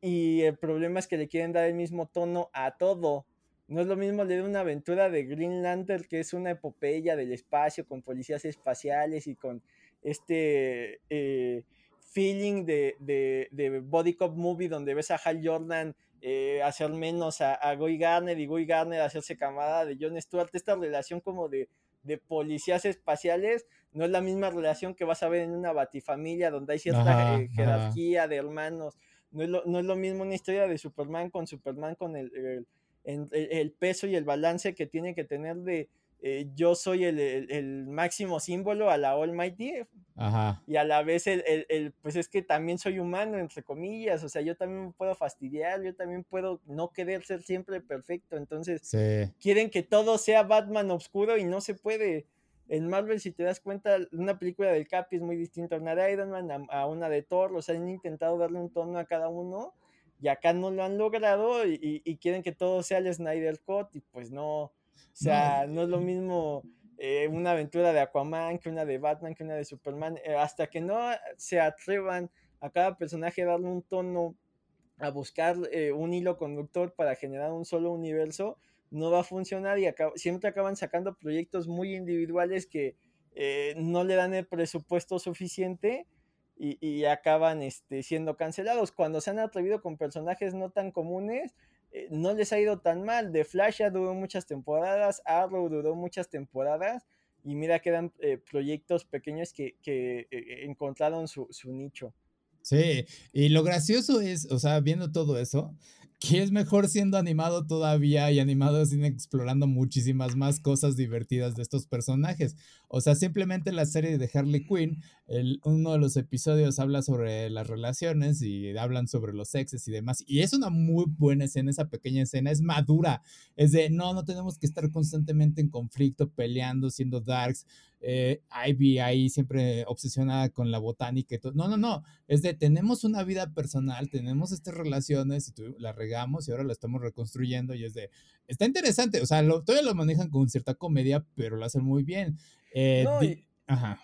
y el problema es que le quieren dar el mismo tono a todo. No es lo mismo leer una aventura de Green Lantern, que es una epopeya del espacio con policías espaciales y con este eh, feeling de, de, de Body Cop Movie donde ves a Hal Jordan eh, hacer menos a, a Guy Garner y Guy Garner hacerse camada de John Stewart. Esta relación como de, de, policías espaciales no es la misma relación que vas a ver en una batifamilia donde hay cierta eh, jerarquía de hermanos. No es, lo, no es, lo, mismo una historia de Superman con Superman con el, el peso y el balance que tiene que tener de, eh, yo soy el, máximo símbolo a la Almighty Ajá. y a la vez el, pues es que también soy humano, entre comillas, o sea, yo también me puedo fastidiar, yo también puedo no querer ser siempre perfecto, entonces quieren que todo sea Batman oscuro y no se puede. En Marvel, si te das cuenta, una película del Capi es muy distinta a una de Iron Man, a, una de Thor, o sea, han intentado darle un tono a cada uno y acá no lo han logrado y, y quieren que todo sea el Snyder Cut y pues no, o sea, no es lo mismo eh, una aventura de Aquaman que una de Batman, que una de Superman. Eh, hasta que no se atrevan a cada personaje a darle un tono, a buscar eh, un hilo conductor para generar un solo universo, no va a funcionar y siempre acaban sacando proyectos muy individuales que no le dan el presupuesto suficiente y, y acaban este, siendo cancelados. Cuando se han atrevido con personajes no tan comunes, eh, no les ha ido tan mal. The Flash ya duró muchas temporadas, Arrow duró muchas temporadas y mira que eran eh, proyectos pequeños que, que eh, encontraron su, su, nicho. Sí, y lo gracioso es, o sea, viendo todo eso, que es mejor siendo animado todavía y animado sin explorando muchísimas más cosas divertidas de estos personajes. O sea, simplemente la serie de Harley Quinn, el, uno de los episodios habla sobre las relaciones y hablan sobre los sexes y demás. Y es una muy buena escena, esa pequeña escena, es madura. Es de, no, no tenemos que estar constantemente en conflicto, peleando, siendo darks eh, Ivy ahí siempre obsesionada con la botánica y todo. No, no, no. Es de tenemos una vida personal, tenemos estas relaciones y la regamos y ahora la estamos reconstruyendo y es de está interesante. O sea, todavía lo manejan con cierta comedia, pero lo hacen muy bien. Eh, y, ajá.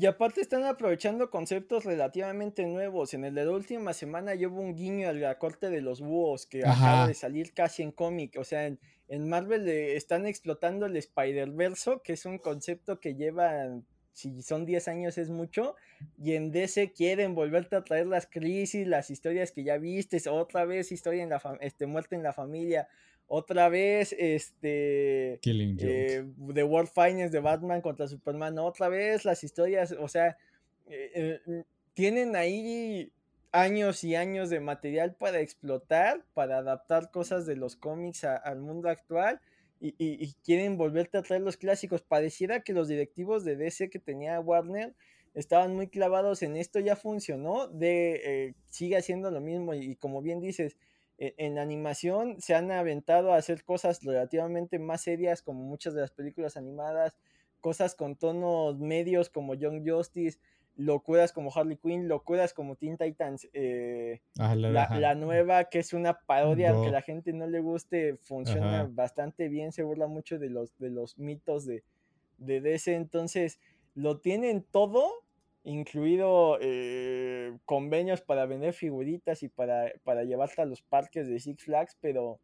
Y aparte están aprovechando conceptos relativamente nuevos. En el de la última semana llevo un guiño a la corte de los búhos que acaba de salir casi en cómic. O sea, en, en Marvel están explotando el Spider-Verso, que es un concepto que llevan, si son 10 años es mucho, y en DC quieren volverte a traer las crisis, las historias que ya viste, otra vez historia en la este, muerte en la familia, otra vez este Killing eh, The World Finest de Batman contra Superman, otra vez las historias, o sea, eh, eh, tienen ahí años y años de material para explotar, para adaptar cosas de los cómics al mundo actual y, quieren volverte a traer los clásicos. Pareciera que los directivos de DC que tenía Warner estaban muy clavados en esto, ya funcionó, de eh, sigue haciendo lo mismo y, como bien dices, e, en animación se han aventado a hacer cosas relativamente más serias como muchas de las películas animadas, cosas con tonos medios como Young Justice, locuras como Harley Quinn, locuras como Teen Titans, eh, la, nueva que es una parodia, que la gente no le guste, funciona bastante bien, se burla mucho de los, de los mitos de, de DC, entonces lo tienen todo, incluido eh, convenios para vender figuritas y para, para llevarte a los parques de Six Flags, pero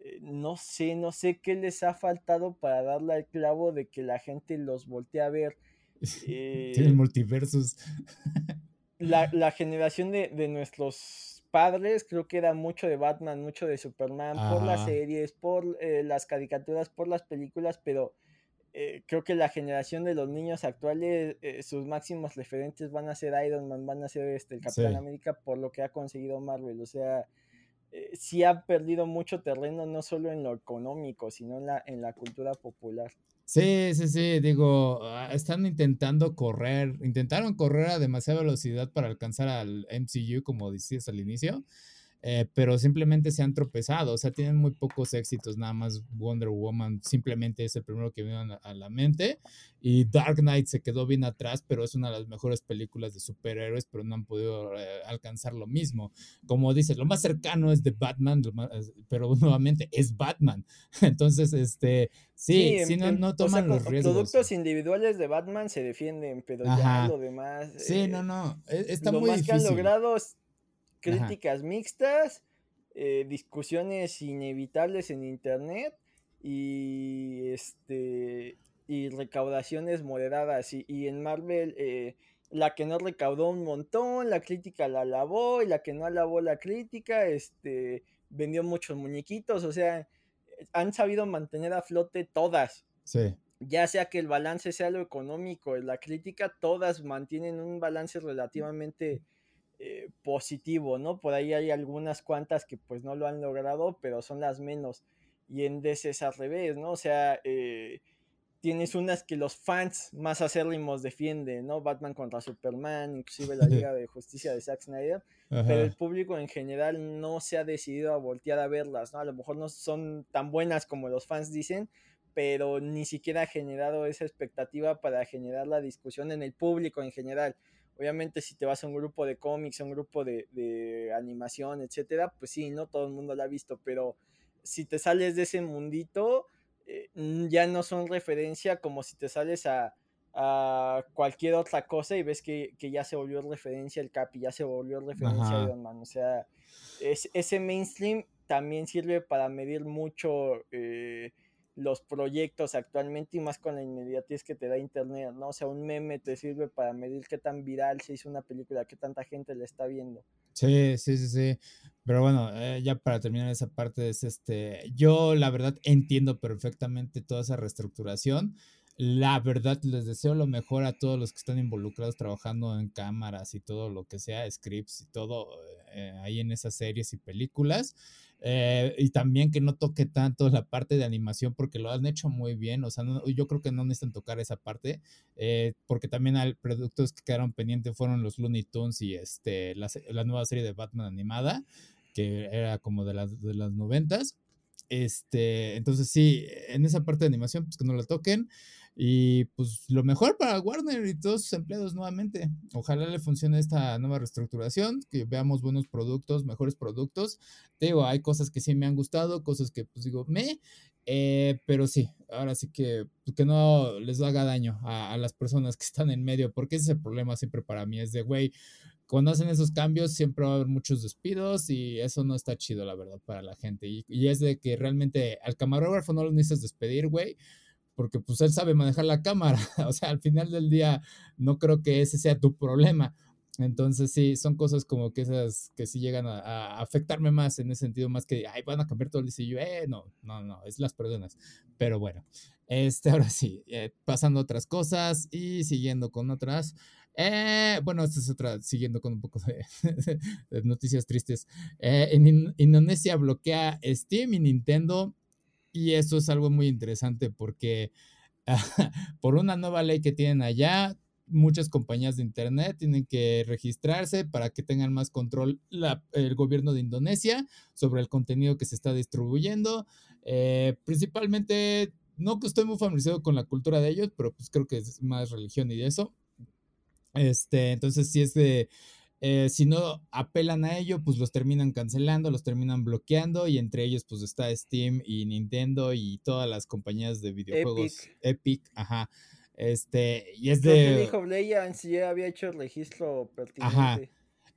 eh, no sé, no sé qué les ha faltado para darle al clavo de que la gente los voltee a ver [LAUGHS] eh, Tienen multiversos. La, [LAUGHS] generación de, nuestros padres creo que era mucho de Batman, mucho de Superman, por las series, por eh, las caricaturas, por las películas, pero eh, creo que la generación de los niños actuales, sus máximos referentes van a ser Iron Man, van a ser este, el Capitán América por lo que ha conseguido Marvel. O sea, sí ha perdido mucho terreno, no solo en lo económico, sino en la, en la cultura popular. Sí, sí, sí, digo, ah, están intentando correr, intentaron correr a demasiada velocidad para alcanzar al MCU, como decías al inicio, eh, pero simplemente se han tropezado, o sea, tienen muy pocos éxitos, nada más Wonder Woman simplemente es el primero que vino a la mente y Dark Knight se quedó bien atrás, pero es una de las mejores películas de superhéroes, pero no han podido eh, alcanzar lo mismo. Como dices, lo más cercano es de Batman, pero [LAUGHS] nuevamente es Batman. [LAUGHS] Entonces, este, sí, sí, no, no toman los riesgos. Productos individuales de Batman se defienden, pero ya lo demás. Sí, no, no, e, está lo más que han logrado críticas mixtas, eh, discusiones inevitables en internet y este y recaudaciones moderadas y, en Marvel eh, la que no recaudó un montón, la crítica la alabó y la que no alabó la crítica este vendió muchos muñequitos, o sea, han sabido mantener a flote todas. Sí. Ya sea que el balance sea lo económico, la crítica, todas mantienen un balance relativamente eh, positivo, ¿no? Por ahí hay algunas cuantas que pues no lo han logrado, pero son las menos. Y en DC es al revés, ¿no? O sea, eh, tienes unas que los fans más acérrimos defienden, ¿no? Batman contra Superman, inclusive la [LAUGHS] Liga de Justicia de Zack Snyder, pero el público en general no se ha decidido a voltear a verlas, ¿no? A lo mejor no son tan buenas como los fans dicen, pero ni siquiera ha generado esa expectativa para generar la discusión en el público en general. Obviamente, si te vas a un grupo de cómics, a un grupo de, animación, etcétera, pues sí, no todo el mundo lo ha visto, pero si te sales de ese mundito, eh, ya no son referencia como si te sales a, cualquier otra cosa y ves que, ya se volvió referencia el Capi, ya se volvió referencia a Iron Man. O sea, ese mainstream también sirve para medir mucho eh, los proyectos actualmente y más con la inmediatez que te da internet, ¿no? O sea, un meme te sirve para medir qué tan viral se hizo una película, qué tanta gente la está viendo. Sí, sí, sí, sí. Pero bueno, eh, ya para terminar esa parte es este, yo la verdad entiendo perfectamente toda esa reestructuración. La verdad les deseo lo mejor a todos los que están involucrados trabajando en cámaras y todo lo que sea, scripts y todo eh, ahí en esas series y películas. Eh, y también que no toque tanto la parte de animación porque lo han hecho muy bien. O sea, yo creo que no necesitan tocar esa parte eh, porque también hay productos que quedaron pendientes fueron los Looney Tunes y este, la, la nueva serie de Batman animada que era como de las, de las noventas. Este, entonces sí, en esa parte de animación, pues que no la toquen. Y pues lo mejor para Warner y todos sus empleados nuevamente. Ojalá le funcione esta nueva reestructuración, que veamos buenos productos, mejores productos. Te digo, hay cosas que sí me han gustado, cosas que pues digo, me, eh, pero sí, ahora sí que, pues, que no les haga daño a, a, las personas que están en medio, porque ese es el problema siempre para mí, es de, güey, cuando hacen esos cambios siempre va a haber muchos despidos y eso no está chido, la verdad, para la gente. Y, y es de que realmente al camarógrafo no lo necesitas despedir, güey porque pues él sabe manejar la cámara. [LAUGHS] o sea, al final del día no creo que ese sea tu problema. Entonces sí, son cosas como que esas que sí llegan a, afectarme más en ese sentido, más que, ay, van a cambiar todo el diseño. Eh, no, no, no, es las personas. Pero bueno, este, [LAUGHS] ahora sí, eh, pasando a otras cosas y siguiendo con otras. Eh, bueno, esta es otra, siguiendo con un poco de, [LAUGHS] noticias tristes. Eh, en Indonesia bloquea Steam y Nintendo y eso es algo muy interesante porque [LAUGHS] por una nueva ley que tienen allá, muchas compañías de Internet tienen que registrarse para que tengan más control el gobierno de Indonesia sobre el contenido que se está distribuyendo. Eh, principalmente, no que estoy muy familiarizado con la cultura de ellos, pero pues creo que es más religión y eso. Este, entonces, si es de, eh, si no apelan a ello, pues los terminan cancelando, los terminan bloqueando y entre ellos pues está Steam y Nintendo y todas las compañías de videojuegos. Epic, Epic ajá. Este, y es de... League of Legends ya había hecho el registro pertinente. Ajá.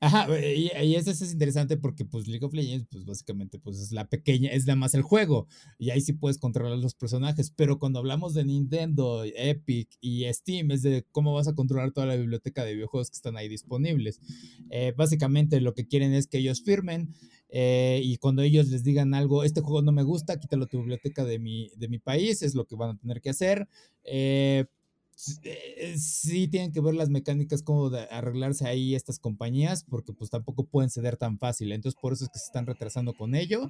Ajá, y, eso es interesante porque pues League of Legends pues básicamente pues es la pequeña, es nada más el juego y ahí sí puedes controlar los personajes, pero cuando hablamos de Nintendo, Epic y Steam es de cómo vas a controlar toda la biblioteca de videojuegos que están ahí disponibles. Eh, básicamente lo que quieren es que ellos firmen eh, y cuando ellos les digan algo, este juego no me gusta, quítalo tu biblioteca de mi, de mi país, es lo que van a tener que hacer. Eh, eh, sí tienen que ver las mecánicas como arreglarse ahí estas compañías porque pues tampoco pueden ceder tan fácil. Entonces por eso es que se están retrasando con ello.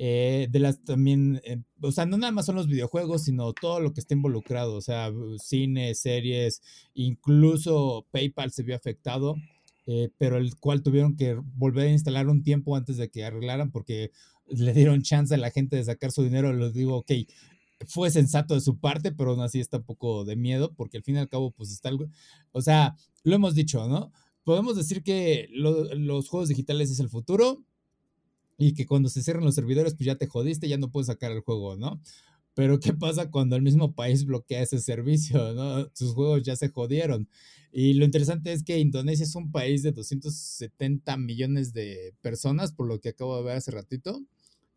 Eh, de las también eh, o sea no nada más son los videojuegos sino todo lo que está involucrado o sea cine series incluso PayPal se vio afectado pero el cual tuvieron que volver a instalar un tiempo antes de que arreglaran porque le dieron chance a la gente de sacar su dinero. Les digo ok fue sensato de su parte, pero aún así está un poco de miedo, porque al fin y al cabo, pues está algo, o sea, lo hemos dicho, ¿no? Podemos decir que los juegos digitales es el futuro y que cuando se cierran los servidores, pues ya te jodiste, ya no puedes sacar el juego, ¿no? Pero ¿qué pasa cuando el mismo país bloquea ese servicio, ¿no? Sus juegos ya se jodieron. Y lo interesante es que Indonesia es un país de 270 millones de personas, por lo que acabo de ver hace ratito.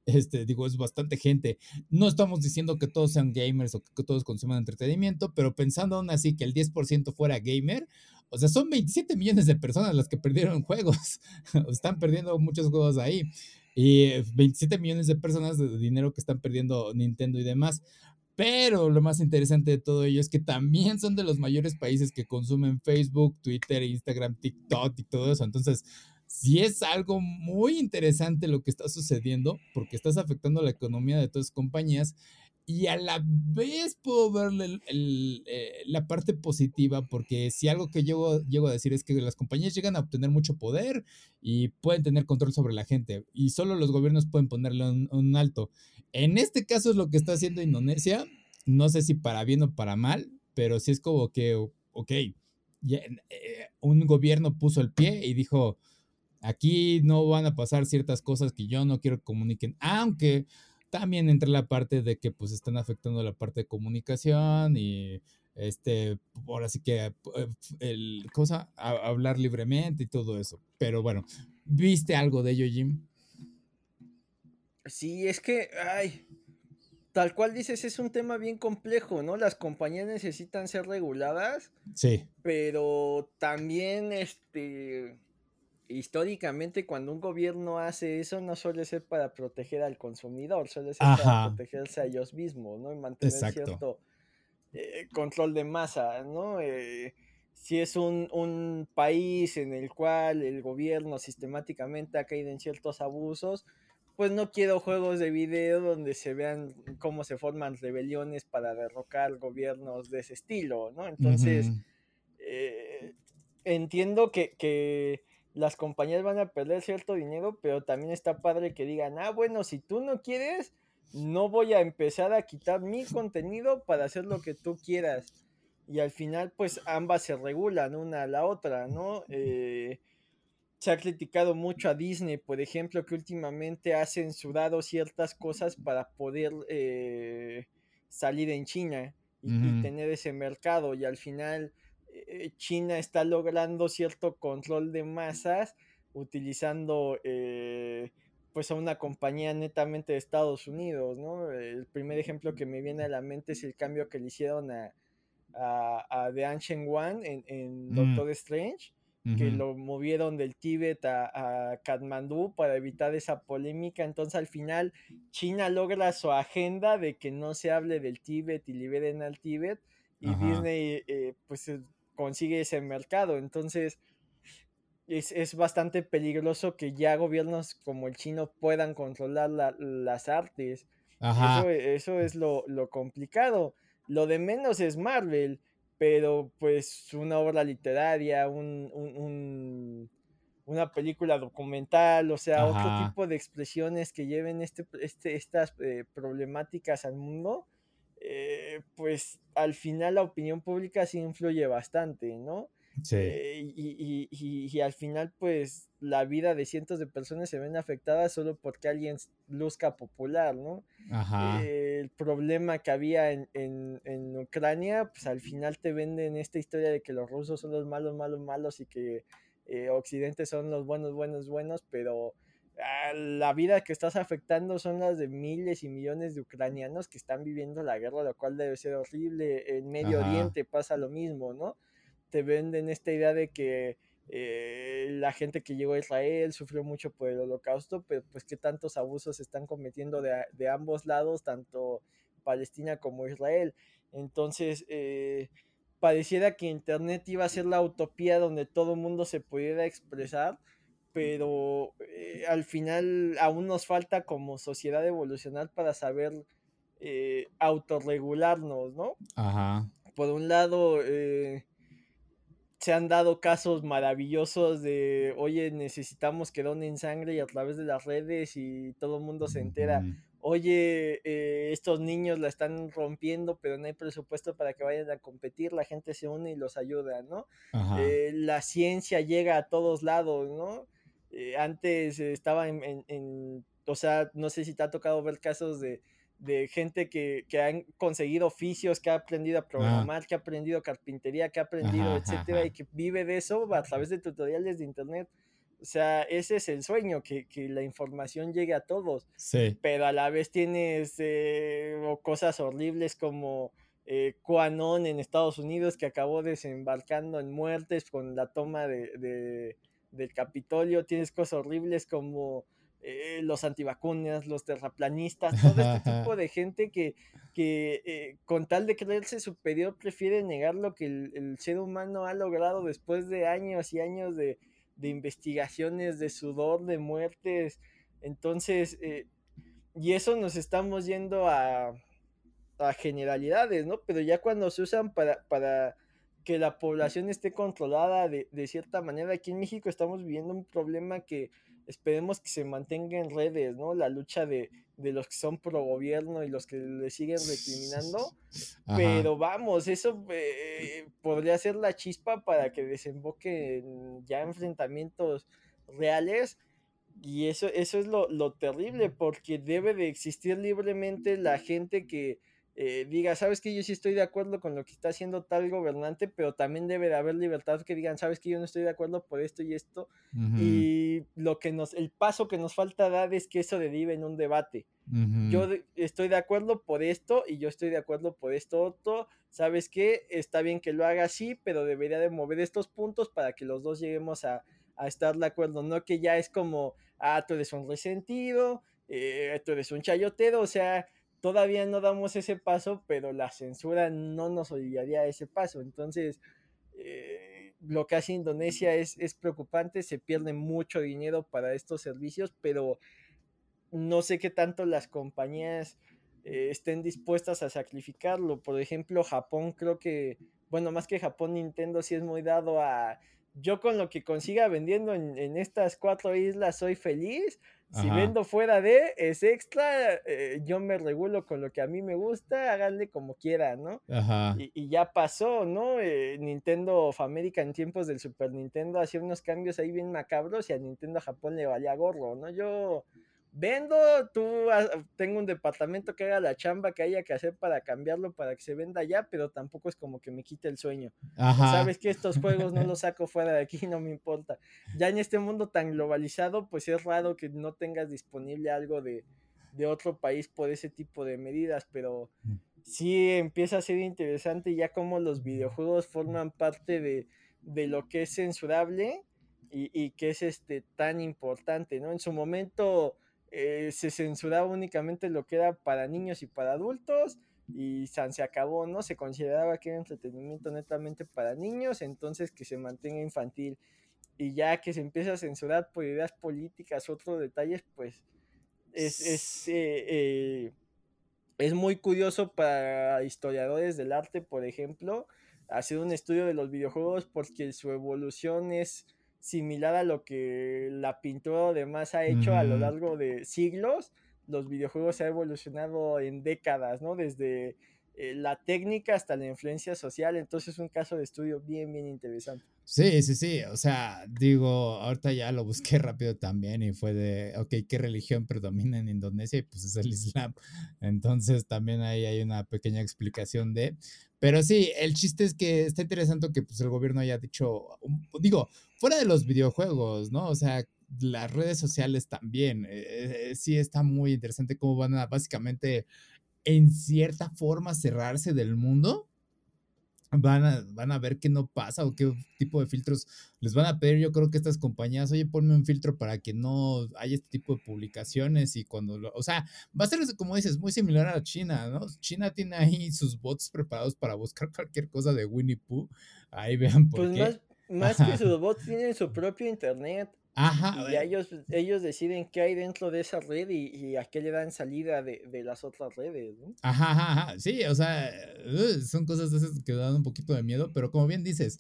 Este, digo, es bastante gente. No estamos diciendo que todos sean gamers o que todos consuman entretenimiento, pero pensando aún así que el 10% fuera gamer, o sea, son 27 millones de personas las que perdieron [LAUGHS] juegos. están perdiendo muchos juegos ahí. Y 27 millones de personas de dinero que están perdiendo Nintendo y demás. Pero lo más interesante de todo ello es que también son de los mayores países que consumen Facebook, Twitter, Instagram, TikTok y todo eso. Entonces, si es algo muy interesante lo que está sucediendo, porque estás afectando la economía de todas las compañías y a la vez puedo verle eh, la parte positiva, porque si algo que llego, llego a decir es que las compañías llegan a obtener mucho poder y pueden tener control sobre la gente, y solo los gobiernos pueden ponerle un, alto. En este caso es lo que está haciendo Indonesia, no sé si para bien o para mal, pero sí es como que, ok, eh, un gobierno puso el pie y dijo, Aquí no van a pasar ciertas cosas que yo no quiero que comuniquen, aunque también entra la parte de que pues están afectando la parte de comunicación y este, ahora sí que eh, el cosa, hablar libremente y todo eso. Pero bueno, ¿viste algo de ello, Jim? Sí, es que, ay, tal cual dices, es un tema bien complejo, ¿no? Las compañías necesitan ser reguladas. Sí. Pero también, este, históricamente cuando un gobierno hace eso no suele ser para proteger al consumidor, suele ser para protegerse a ellos mismos, ¿no? Y mantener cierto eh, control de masa, ¿no? Eh, si es un, un, país en el cual el gobierno sistemáticamente ha caído en ciertos abusos, pues no quiero juegos de video donde se vean cómo se forman rebeliones para derrocar gobiernos de ese estilo, ¿no? Entonces, eh, entiendo que, que las compañías van a perder cierto dinero, pero también está padre que digan, ah, bueno, si tú no quieres, no voy a empezar a quitar mi contenido para hacer lo que tú quieras. Y al final, pues ambas se regulan una a la otra, ¿no? Eh, se ha criticado mucho a Disney, por ejemplo, que últimamente ha censurado ciertas cosas para poder eh, salir en China y tener ese mercado. Y al final eh, China está logrando cierto control de masas utilizando eh, pues a una compañía netamente de Estados Unidos, ¿no? El primer ejemplo que me viene a la mente es el cambio que le hicieron a, a, The Ancient One en, mm. Doctor Strange, que lo movieron del Tíbet a, a, Kathmandú para evitar esa polémica. Entonces al final China logra su agenda de que no se hable del Tíbet y liberen al Tíbet y Disney eh, pues consigue ese mercado. Entonces, es, bastante peligroso que ya gobiernos como el chino puedan controlar las artes. Eso, es lo, complicado. Lo de menos es Marvel, pero pues una obra literaria, un, una película documental, o sea, otro tipo de expresiones que lleven este, este, estas eh, problemáticas al mundo, eh, pues al final la opinión pública sí influye bastante, ¿no? Sí. Eh, y, al final, pues, la vida de cientos de personas se ven afectadas solo porque alguien luzca popular, ¿no? Ajá. el problema que había en, en, Ucrania, pues al final te venden esta historia de que los rusos son los malos, malos, malos y que eh, Occidente son los buenos, buenos, buenos, pero la vida que estás afectando son las de miles y millones de ucranianos que están viviendo la guerra, lo cual debe ser horrible. En Medio Oriente pasa lo mismo, ¿no? te venden esta idea de que eh, la gente que llegó a Israel sufrió mucho por el holocausto, pero pues qué tantos abusos se están cometiendo de, ambos lados, tanto Palestina como Israel. Entonces, eh, pareciera que Internet iba a ser la utopía donde todo el mundo se pudiera expresar, pero eh, al final aún nos falta como sociedad evolucionar para saber autorregularnos, ¿no? Ajá. Por un lado, se han dado casos maravillosos de, oye, necesitamos que donen sangre y a través de las redes y todo el mundo se entera, oye, eh, estos niños la están rompiendo, pero no hay presupuesto para que vayan a competir, la gente se une y los ayuda, ¿no? Eh, la ciencia llega a todos lados, ¿no? Eh, antes estaba en, en, o sea, no sé si te ha tocado ver casos de de gente que, que, han conseguido oficios, que ha aprendido a ah. programar, que ha aprendido carpintería, que ha aprendido, etcétera, y que vive de eso a través de tutoriales de internet. O sea, ese es el sueño, que, que la información llegue a todos. Sí. Pero a la vez tienes eh, cosas horribles como eh, QAnon en Estados Unidos, que acabó desembarcando en muertes con la toma de, de del Capitolio. Tienes cosas horribles como eh, los antivacunas, los terraplanistas, todo este tipo de gente que, que eh, con tal de creerse superior prefiere negar lo que el, ser humano ha logrado después de años y años de, investigaciones, de sudor, de muertes. Entonces, eh, y eso nos estamos yendo a, a generalidades, ¿no? Pero ya cuando se usan para, para que la población esté controlada de, de cierta manera, aquí en México estamos viviendo un problema que esperemos que se mantenga en redes, ¿no? La lucha de, los que son pro gobierno y los que le siguen recriminando. Pero vamos, eso eh, podría ser la chispa para que desemboque en ya enfrentamientos reales. Y eso, eso es lo, lo terrible, porque debe de existir libremente la gente que, eh, diga, sabes que yo sí estoy de acuerdo con lo que está haciendo tal gobernante, pero también debe de haber libertad que digan, sabes que yo no estoy de acuerdo por esto y esto. Y lo que nos, el paso que nos falta dar es que eso derive en un debate. Yo estoy de acuerdo por esto y yo estoy de acuerdo por esto otro. ¿Sabes qué? Está bien que lo haga así, pero debería de mover estos puntos para que los dos lleguemos a, estar de acuerdo. No que ya es como, ah, tú eres un resentido, eh, tú eres un chayotero, o sea, todavía no damos ese paso, pero la censura no nos obligaría a ese paso. Entonces, eh, lo que hace Indonesia es, es, preocupante, se pierde mucho dinero para estos servicios, pero no sé qué tanto las compañías eh, estén dispuestas a sacrificarlo. Por ejemplo, Japón creo que, bueno, más que Japón, Nintendo sí es muy dado a... Yo con lo que consiga vendiendo en, en estas cuatro islas soy feliz, si vendo fuera de, es extra, eh, yo me regulo con lo que a mí me gusta, háganle como quieran, ¿no? Ajá. Y, ya pasó, ¿no? Eh, Nintendo of America en tiempos del Super Nintendo hacía unos cambios ahí bien macabros y a Nintendo Japón le valía gorro, ¿no? Yo vendo, tú tengo un departamento que haga la chamba que haya que hacer para cambiarlo para que se venda ya, pero tampoco es como que me quite el sueño. Sabes que estos juegos no los [LAUGHS] saco fuera de aquí, no me importa. Ya en este mundo tan globalizado, pues es raro que no tengas disponible algo de, de otro país por ese tipo de medidas, pero mm. sí empieza a ser interesante ya como los videojuegos forman parte de, de lo que es censurable y, y que es este tan importante, ¿no? En su momento eh, se censuraba únicamente lo que era para niños y para adultos. y se acabó, ¿no? Se consideraba que era entretenimiento netamente para niños, entonces que se mantenga infantil. Y ya que se empieza a censurar por ideas políticas, otros detalles, pues es, es, eh, eh, es muy curioso para historiadores del arte, por ejemplo, hacer un estudio de los videojuegos porque su evolución es similar a lo que la pintura además ha hecho a lo largo de siglos los videojuegos se han evolucionado en décadas, ¿no? Desde eh, la técnica hasta la influencia social, entonces es un caso de estudio bien, bien interesante. Sí, sí, sí, o sea, digo, ahorita ya lo busqué rápido también y fue de, ok, ¿qué religión predomina en Indonesia? Y pues es el Islam. Entonces también ahí hay una pequeña explicación de, pero sí, el chiste es que está interesante que pues el gobierno haya dicho, digo, fuera de los videojuegos, ¿no? O sea, las redes sociales también. Eh, sí está muy interesante cómo van a básicamente, en cierta forma, cerrarse del mundo. Van a, van a ver qué no pasa o qué tipo de filtros les van a pedir. Yo creo que estas compañías, oye, ponme un filtro para que no haya este tipo de publicaciones y cuando lo, o sea, va a ser como dices, muy similar a China, ¿no? China tiene ahí sus bots preparados para buscar cualquier cosa de Winnie Pooh. Ahí vean por pues qué. Más, más que sus bots tienen su propio internet. Ajá. Y ellos, ellos deciden qué hay dentro de esa red y, a qué le dan salida de, las otras redes, ¿no? Ajá, ajá, Sí, o sea, son cosas de esas que dan un poquito de miedo, pero como bien dices,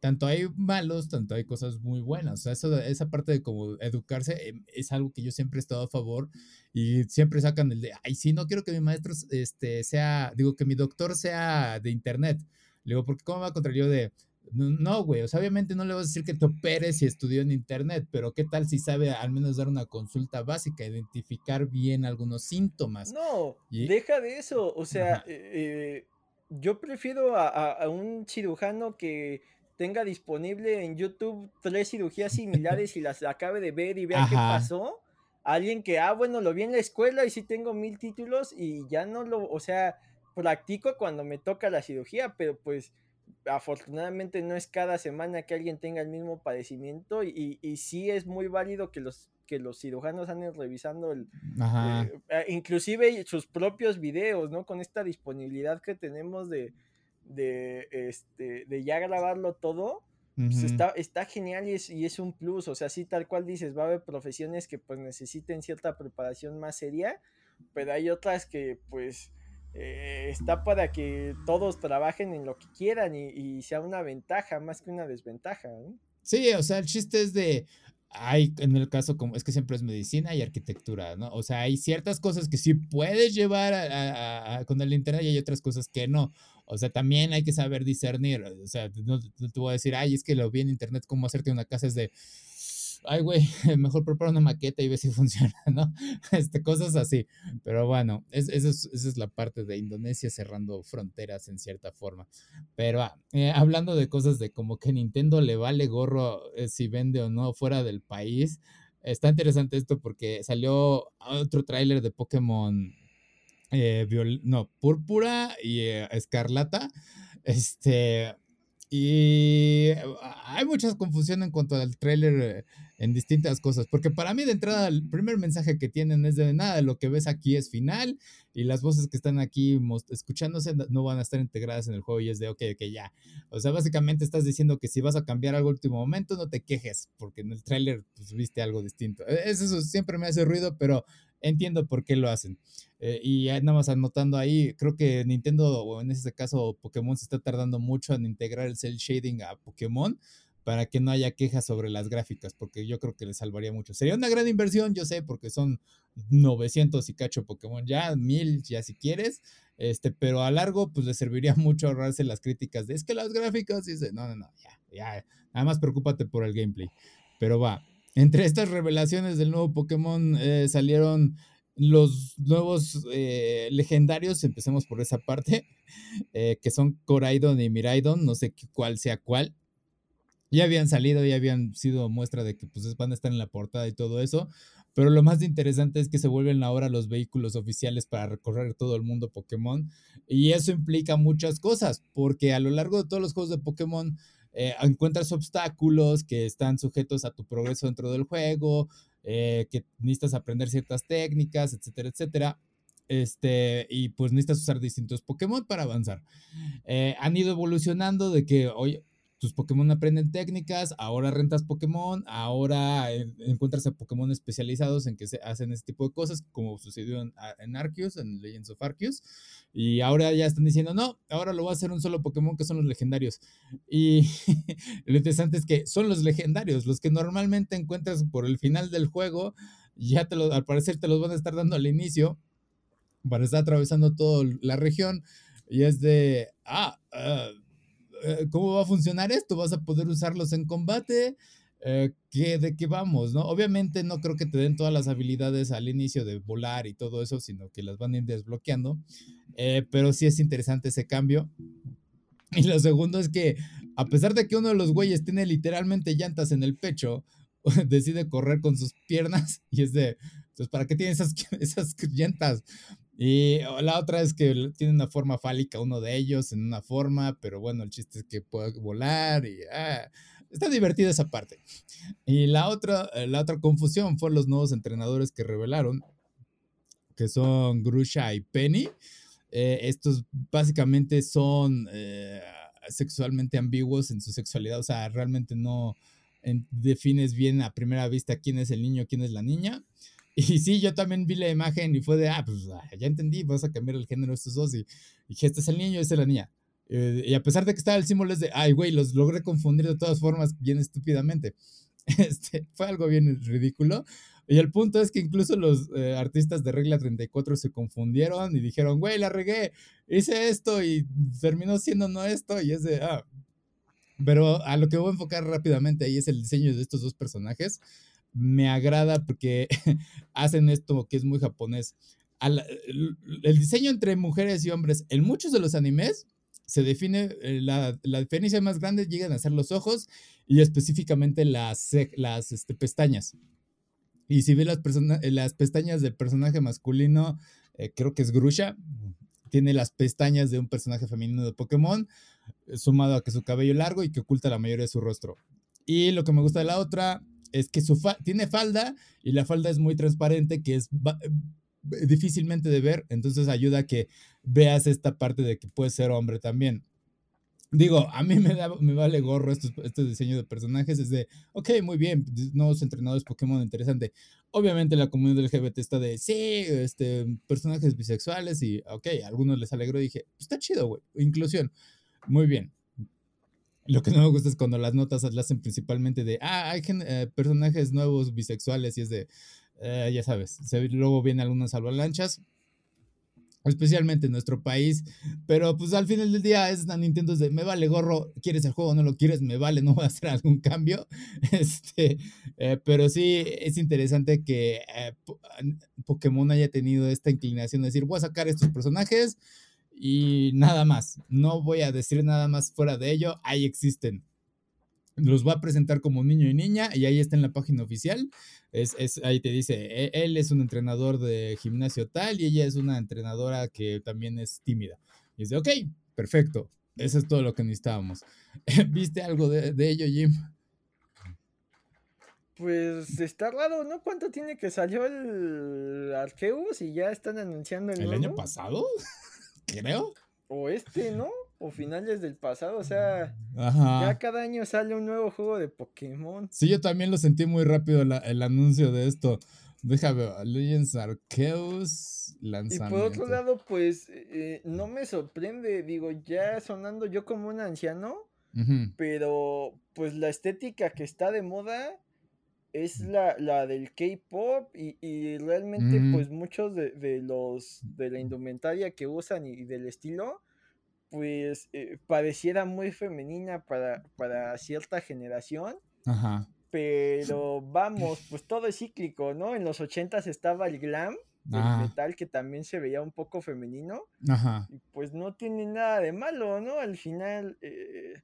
tanto hay malos, tanto hay cosas muy buenas. O sea, eso, esa parte de como educarse em, es algo que yo siempre he estado a favor y siempre sacan el de, ay, sí, no quiero que mi maestro este, sea, digo, que mi doctor sea de internet. Le digo, porque ¿cómo va contra yo de no, güey, o sea, obviamente no le vas a decir que te operes y estudió en internet, pero ¿qué tal si sabe al menos dar una consulta básica, identificar bien algunos síntomas? No, deja de eso, o sea, eh, eh, yo prefiero a, un cirujano que tenga disponible en YouTube tres cirugías [LAUGHS] similares y las acabe de ver y vea qué pasó. Alguien que, ah, bueno, lo vi en la escuela y sí tengo mil títulos y ya no lo, o sea, practico cuando me toca la cirugía, pero pues afortunadamente no es cada semana que alguien tenga el mismo padecimiento y, y, sí es muy válido que los que los cirujanos anden revisando el eh, eh, inclusive sus propios videos, ¿no? Con esta disponibilidad que tenemos de, de, este, de ya grabarlo todo, pues está, está genial y es, y es un plus, o sea, sí tal cual dices, va a haber profesiones que pues necesiten cierta preparación más seria, pero hay otras que pues eh, está para que todos trabajen en lo que quieran y, sea una ventaja más que una desventaja. Sí, o sea, el chiste es de, hay en el caso como es que siempre es medicina y arquitectura, ¿no? O sea, hay ciertas cosas que sí puedes llevar con el internet y hay otras cosas que no. O sea, también hay que saber discernir. O sea, no, no te voy a decir, ay, es que lo vi en internet cómo hacerte una casa es de ay, güey, [LAUGHS] mejor prepara una maqueta y ve si funciona, [LAUGHS] ¿no? Este, cosas así. Pero bueno, esa es, la parte de Indonesia cerrando fronteras en cierta forma. Pero ah, eh, hablando de cosas de como que Nintendo le vale gorro eh, si vende o no fuera del país, está interesante esto porque salió otro tráiler de Pokémon, eh, no, Púrpura y Escarlata. Este, y hay mucha confusión en cuanto al tráiler en distintas cosas, porque para mí de entrada el primer mensaje que tienen es de nada, lo que ves aquí es final y las voces que están aquí escuchándose no van a estar integradas en el juego y es de ok, ok, ya. O sea, básicamente estás diciendo que si vas a cambiar algo último momento, no te quejes, porque en el tráiler pues, viste algo distinto. E, eso siempre me hace ruido, pero entiendo por qué lo hacen. Eh, y nada más anotando ahí, creo que Nintendo, o en este caso Pokémon, se está tardando mucho en integrar el cel shading a Pokémon para que no haya quejas sobre las gráficas, porque yo creo que le salvaría mucho. Sería una gran inversión, yo sé, porque son 900 y cacho Pokémon ya, 1000 ya si quieres, este, pero a largo pues le serviría [LAUGHS] mucho ahorrarse las críticas de es que las gráficas, dice, no, no, no, ya, ya, nada más preocúpate por el gameplay. Pero va, entre estas revelaciones del nuevo Pokémon eh, salieron los nuevos eh, legendarios, empecemos por esa parte, [LAUGHS] eh, que son Coraidon y Miraidon, no sé cuál sea cuál. Ya habían salido, ya habían sido muestra de que pues van a estar en la portada y todo eso, pero lo más interesante es que se vuelven ahora los vehículos oficiales para recorrer todo el mundo Pokémon y eso implica muchas cosas, porque a lo largo de todos los juegos de Pokémon eh, encuentras obstáculos que están sujetos a tu progreso dentro del juego, eh, que necesitas aprender ciertas técnicas, etcétera, etcétera. Este, y pues necesitas usar distintos Pokémon para avanzar. Eh, han ido evolucionando de que, hoy tus Pokémon aprenden técnicas, ahora rentas Pokémon, ahora encuentras a Pokémon especializados en que se hacen este tipo de cosas, como sucedió en, en, Arceus, en Legends of Arceus, y ahora ya están diciendo, no, ahora lo va a hacer un solo Pokémon que son los legendarios. Y [LAUGHS] lo interesante es que son los legendarios, los que normalmente encuentras por el final del juego, ya te lo, al parecer te los van a estar dando al inicio, para estar atravesando toda la región, y es de, ah, uh, eh, ¿cómo va a funcionar esto? ¿Vas a poder usarlos en combate? Eh, ¿De qué vamos? ¿no? Obviamente no creo que te den todas las habilidades al inicio de volar y todo eso, sino que las van a ir desbloqueando. Eh, pero sí es interesante ese cambio. Y lo segundo es que, a pesar de que uno de los güeyes tiene literalmente llantas en el pecho, [LAUGHS] decide correr con sus piernas y es de, entonces, ¿para qué tiene esas, [LAUGHS] esas llantas? Y la otra es que tiene una forma fálica uno de ellos en una forma, pero bueno, el chiste es que puede volar y ah, está divertida esa parte. Y la otra, eh, la otra confusión fue los nuevos entrenadores que revelaron, que son Grusha y Penny. Eh, estos básicamente son eh, sexualmente ambiguos en su sexualidad, o sea, realmente no defines bien a primera vista quién es el niño, quién es la niña. Y sí, yo también vi la imagen y fue de, ah, pues ah, ya entendí, vas a cambiar el género de estos dos. Y, dije, este es el niño, esta es la niña. Eh, y a pesar de que estaba el símbolo, es de, ay, güey, los logré confundir de todas formas bien estúpidamente. [LAUGHS] Este, fue algo bien ridículo. Y el punto es que incluso los eh, artistas de Regla 34 se confundieron y dijeron, güey, la regué, hice esto y terminó siendo no esto. Y es de, ah. Pero a lo que voy a enfocar rápidamente ahí es el diseño de estos dos personajes me agrada porque [LAUGHS] hacen esto que es muy japonés. el diseño entre mujeres y hombres en muchos de los animes se define, eh, la, la diferencia más grande llegan a ser los ojos y específicamente las, las este, pestañas. Y si ves las, eh, las pestañas del personaje masculino, eh, creo que es Grusha, tiene las pestañas de un personaje femenino de Pokémon, sumado a que su cabello largo y que oculta la mayoría de su rostro. Y lo que me gusta de la otra es que su tiene falda y la falda es muy transparente, que es eh, difícilmente de ver, entonces ayuda a que veas esta parte de que puede ser hombre también. Digo, a mí me, da, me vale gorro este diseño de personajes, es de, ok, muy bien, nuevos entrenadores Pokémon, interesante. Obviamente la comunidad LGBT está de, sí, este, personajes bisexuales y, ok, a algunos les alegró dije, pues está chido, güey, inclusión, muy bien. Lo que no me gusta es cuando las notas las hacen principalmente de, ah, hay eh, personajes nuevos bisexuales y es de, eh, ya sabes, luego vienen algunas avalanchas, especialmente en nuestro país, pero pues al final del día es Nintendo de, me vale gorro, quieres el juego, no lo quieres, me vale, no voy a hacer algún cambio, [LAUGHS] este, eh, pero sí es interesante que Pokémon haya tenido esta inclinación de decir, voy a sacar estos personajes, y nada más. No voy a decir nada más fuera de ello. Ahí existen. Los va a presentar como niño y niña y ahí está en la página oficial. Es, ahí te dice, e, él es un entrenador de gimnasio tal y ella es una entrenadora que también es tímida. Y dice, ok, perfecto. Eso es todo lo que necesitábamos. [LAUGHS] ¿Viste algo de, ello, Jim? Pues está raro, ¿no? ¿Cuánto tiene que salió el Arceus y ya están anunciando el, ¿El año pasado? Creo. O este, ¿no? O finales del pasado, o sea, ya cada año sale un nuevo juego de Pokémon. Sí, yo también lo sentí muy rápido el anuncio de esto. Déjame Legends Arceus lanzamiento. Y por otro lado, pues, eh, no me sorprende, digo, ya sonando yo como un anciano, pero pues la estética que está de moda es la, la del K-pop y, realmente mm. pues muchos de, los de la indumentaria que usan y, del estilo pues eh, pareciera muy femenina para, para cierta generación. Ajá. Pero vamos, pues todo es cíclico, ¿no? En los ochentas estaba el glam, el metal que también se veía un poco femenino. Ajá. Y pues no tiene nada de malo, ¿no? Al final, eh,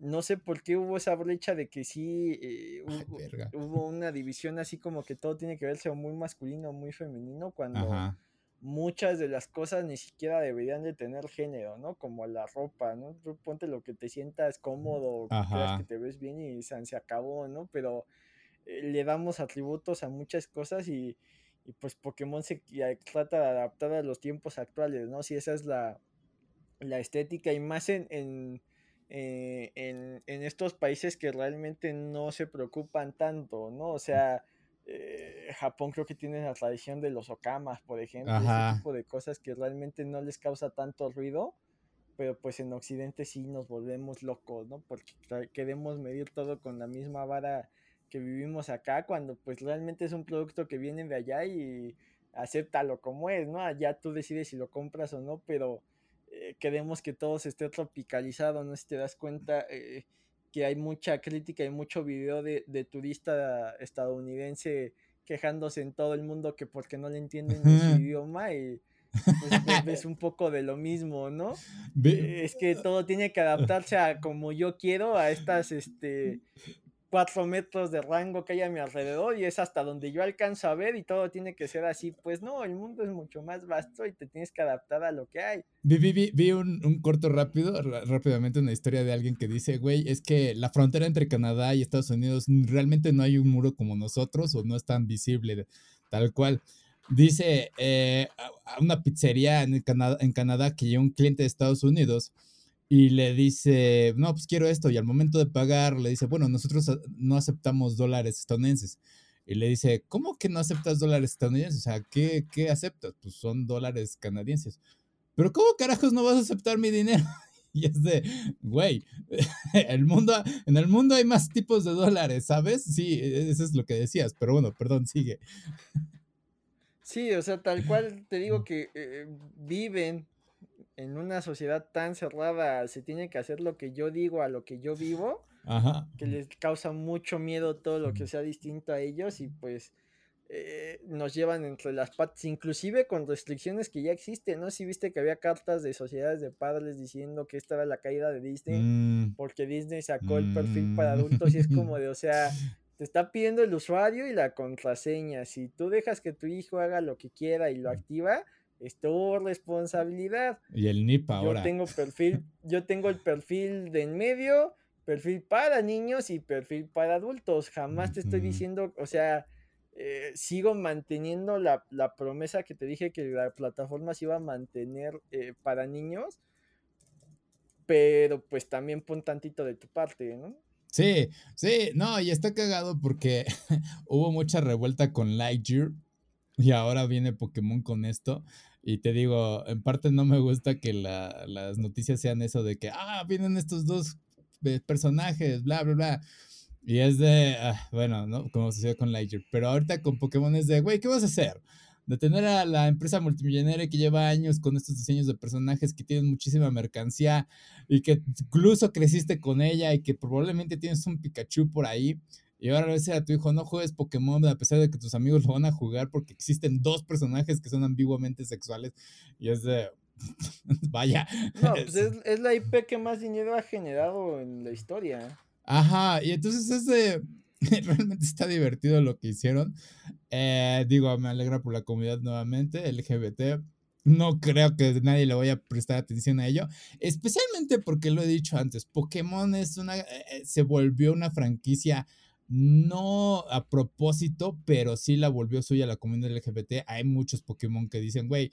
no sé por qué hubo esa brecha de que sí eh, hubo, una división así como que todo tiene que verse muy masculino, muy femenino, cuando muchas de las cosas ni siquiera deberían de tener género, ¿no? Como la ropa, ¿no? ponte lo que te sientas cómodo, que te ves bien y se, acabó, ¿no? Pero eh, le damos atributos a muchas cosas y, y pues Pokémon se trata de adaptar a los tiempos actuales, ¿no? Si esa es la, la estética y más en, en, eh, en, en, estos países que realmente no se preocupan tanto, ¿no? O sea, eh, Japón creo que tiene la tradición de los okamas, por ejemplo, ese tipo de cosas que realmente no les causa tanto ruido, pero pues en Occidente sí nos volvemos locos, ¿no? Porque queremos medir todo con la misma vara que vivimos acá, cuando pues realmente es un producto que viene de allá y acéptalo como es, ¿no? Allá tú decides si lo compras o no, pero eh, queremos que todo se esté tropicalizado, ¿no? Si te das cuenta, eh, que hay mucha crítica y mucho video de, turista estadounidense quejándose en todo el mundo que porque no le entienden su idioma y pues [LAUGHS] ves un poco de lo mismo, ¿no? es que todo tiene que adaptarse a como yo quiero, a estas este cuatro metros de rango que hay a mi alrededor y es hasta donde yo alcanzo a ver y todo tiene que ser así. Pues no, el mundo es mucho más vasto y te tienes que adaptar a lo que hay. Vi, vi, vi, un, un, corto rápido, rápidamente una historia de alguien que dice, güey, es que la frontera entre Canadá y Estados Unidos realmente no hay un muro como nosotros o no es tan visible, tal cual. Dice eh, a una pizzería en Canadá, en Canadá que llega un cliente de Estados Unidos y le dice, no, pues quiero esto. Y al momento de pagar, le dice, bueno, nosotros no aceptamos dólares estadounidenses. Y le dice, ¿cómo que no aceptas dólares estadounidenses? O sea, ¿qué, qué aceptas? Pues son dólares canadienses. Pero ¿cómo carajos no vas a aceptar mi dinero? [LAUGHS] Y es de, güey, [LAUGHS] el mundo, en el mundo hay más tipos de dólares, ¿sabes? Sí, e, eso es lo que decías, pero bueno, perdón, sigue. Sí, o sea, tal cual te digo que eh, viven en una sociedad tan cerrada se tiene que hacer lo que yo digo a lo que yo vivo, que les causa mucho miedo todo lo que sea distinto a ellos y pues eh, nos llevan entre las patas, inclusive con restricciones que ya existen, ¿no? Si viste que había cartas de sociedades de padres diciendo que esta era la caída de Disney, mm. porque Disney sacó el perfil para adultos y es como [LAUGHS] de, o sea, te está pidiendo el usuario y la contraseña, si tú dejas que tu hijo haga lo que quiera y lo activa, es tu responsabilidad. Y el NIP ahora. Yo tengo perfil, [LAUGHS] yo tengo el perfil de en medio, perfil para niños y perfil para adultos. Jamás te estoy diciendo, o sea, eh, sigo manteniendo la, promesa que te dije que la plataforma se iba a mantener eh, para niños, pero pues también pon tantito de tu parte, ¿no? Sí, sí, no, y está cagado porque [LAUGHS] hubo mucha revuelta con Lightyear y ahora viene Pokémon con esto. Y te digo, en parte no me gusta que las noticias sean eso de que, ah, vienen estos dos eh, personajes, bla, bla, bla. Y es de, ah, bueno, ¿no? Como sucedió con Lightyear. Pero ahorita con Pokémon es de, güey, ¿qué vas a hacer? De tener a la empresa multimillonaria que lleva años con estos diseños de personajes que tienen muchísima mercancía y que incluso creciste con ella y que probablemente tienes un Pikachu por ahí y ahora le dice a tu hijo, no juegues Pokémon a pesar de que tus amigos lo van a jugar porque existen dos personajes que son ambiguamente sexuales. Y es de... [LAUGHS] Vaya. No, pues [LAUGHS] es, la IP que más dinero ha generado en la historia. Ajá, y entonces es de... [LAUGHS] Realmente está divertido lo que hicieron. Eh, digo, me alegra por la comunidad nuevamente, LGBT. No creo que nadie le vaya a prestar atención a ello, especialmente porque lo he dicho antes, Pokémon es una, eh, eh, se volvió una franquicia no a propósito, pero sí la volvió suya la comunidad LGBT. Hay muchos Pokémon que dicen, güey,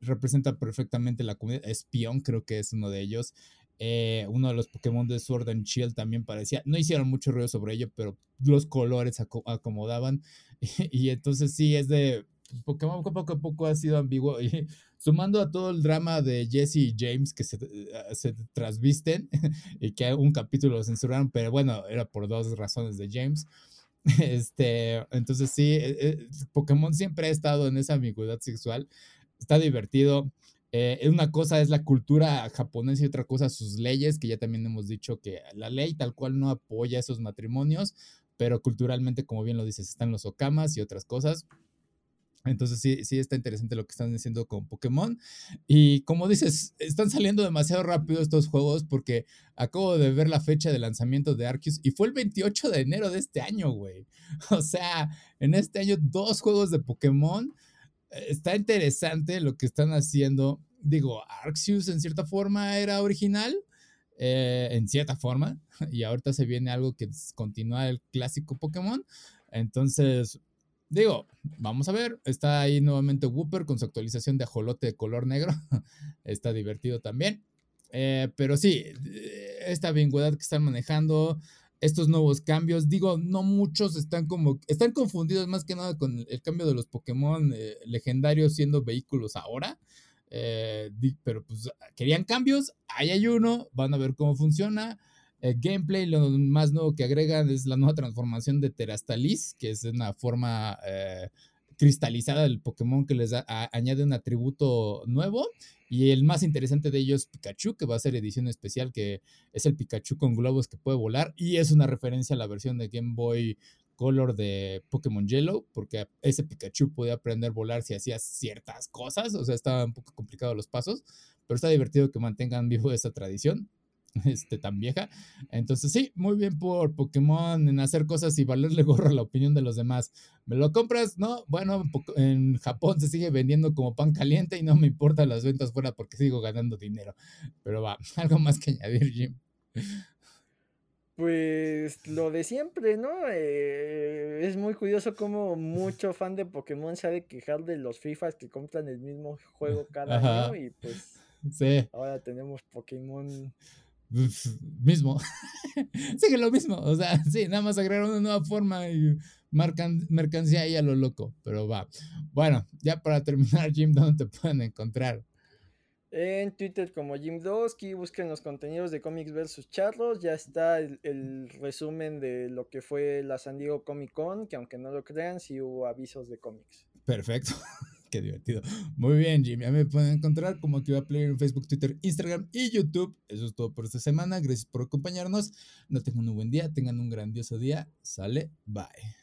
representa perfectamente la comunidad. Espion creo que es uno de ellos. Eh, uno de los Pokémon de Sword and Shield también parecía. No hicieron mucho ruido sobre ello, pero los colores acomodaban. [LAUGHS] y entonces sí, es de Pokémon poco a poco ha sido ambiguo. Y sumando a todo el drama de Jesse y James que se, eh, se trasvisten [LAUGHS] y que un capítulo lo censuraron, pero bueno, era por dos razones de James. [LAUGHS] Este, entonces sí, eh, eh, Pokémon siempre ha estado en esa ambigüedad sexual. Está divertido. una cosa es la cultura japonesa y otra cosa sus leyes, que ya también hemos dicho que la ley tal cual no apoya esos matrimonios, pero culturalmente, como bien lo dices, están los okamas y otras cosas. Entonces sí, sí está interesante lo que están haciendo con Pokémon. Y como dices, están saliendo demasiado rápido estos juegos porque acabo de ver la fecha de lanzamiento de Arceus y fue el 28 de enero de este año, güey. [LAUGHS] O sea, en este año dos juegos de Pokémon. Eh, está interesante lo que están haciendo. Digo, Arceus en cierta forma era original. Eh, en cierta forma. [LAUGHS] Y ahorita se viene algo que continúa el clásico Pokémon. Entonces, digo, vamos a ver. Está ahí nuevamente Whooper con su actualización de ajolote de color negro. [LAUGHS] está divertido también. Eh, pero sí, esta ambigüedad que están manejando, estos nuevos cambios, digo, no muchos están como, están confundidos más que nada con el cambio de los Pokémon eh, legendarios siendo vehículos ahora. Eh, pero pues querían cambios, ahí hay uno, van a ver cómo funciona. El gameplay, lo más nuevo que agregan es la nueva transformación de Terastalis, que es una forma eh, cristalizada del Pokémon que les añade un atributo nuevo. Y el más interesante de ellos Pikachu, que va a ser edición especial, que es el Pikachu con globos que puede volar. Y es una referencia a la versión de Game Boy Color de Pokémon Yellow, porque ese Pikachu podía aprender a volar si hacía ciertas cosas. O sea, estaba un poco complicado los pasos, pero está divertido que mantengan vivo esa tradición. [LAUGHS] este, tan vieja. Entonces, sí, muy bien por Pokémon en hacer cosas y valerle [LAUGHS] gorro a la opinión de los demás. ¿Me lo compras? No, bueno, en Japón se sigue vendiendo como pan caliente y no me importan las ventas fuera porque sigo ganando dinero. Pero va, [LAUGHS] algo más que añadir, Jim. Pues lo de siempre, ¿no? Eh, es muy curioso como mucho fan de Pokémon se ha de quejar de los FIFAs que compran el mismo juego cada año y pues sí. ahora tenemos Pokémon [LAUGHS] mismo. [LAUGHS] Sigue lo mismo. O sea, sí, nada más agregar una nueva forma y marcan mercancía ahí a lo loco. Pero va. Bueno, ya para terminar, Jim, ¿dónde te pueden encontrar? En Twitter como Jim Dosky, busquen los contenidos de Comics versus Charlos. Ya está el, el, resumen de lo que fue la San Diego Comic Con, que aunque no lo crean, sí hubo avisos de cómics. Perfecto. [LAUGHS] Qué divertido. Muy bien, Jimmy. Me pueden encontrar como Activa Player en Facebook, Twitter, Instagram y YouTube. Eso es todo por esta semana. Gracias por acompañarnos. No tengan un buen día, tengan un grandioso día. Sale, bye.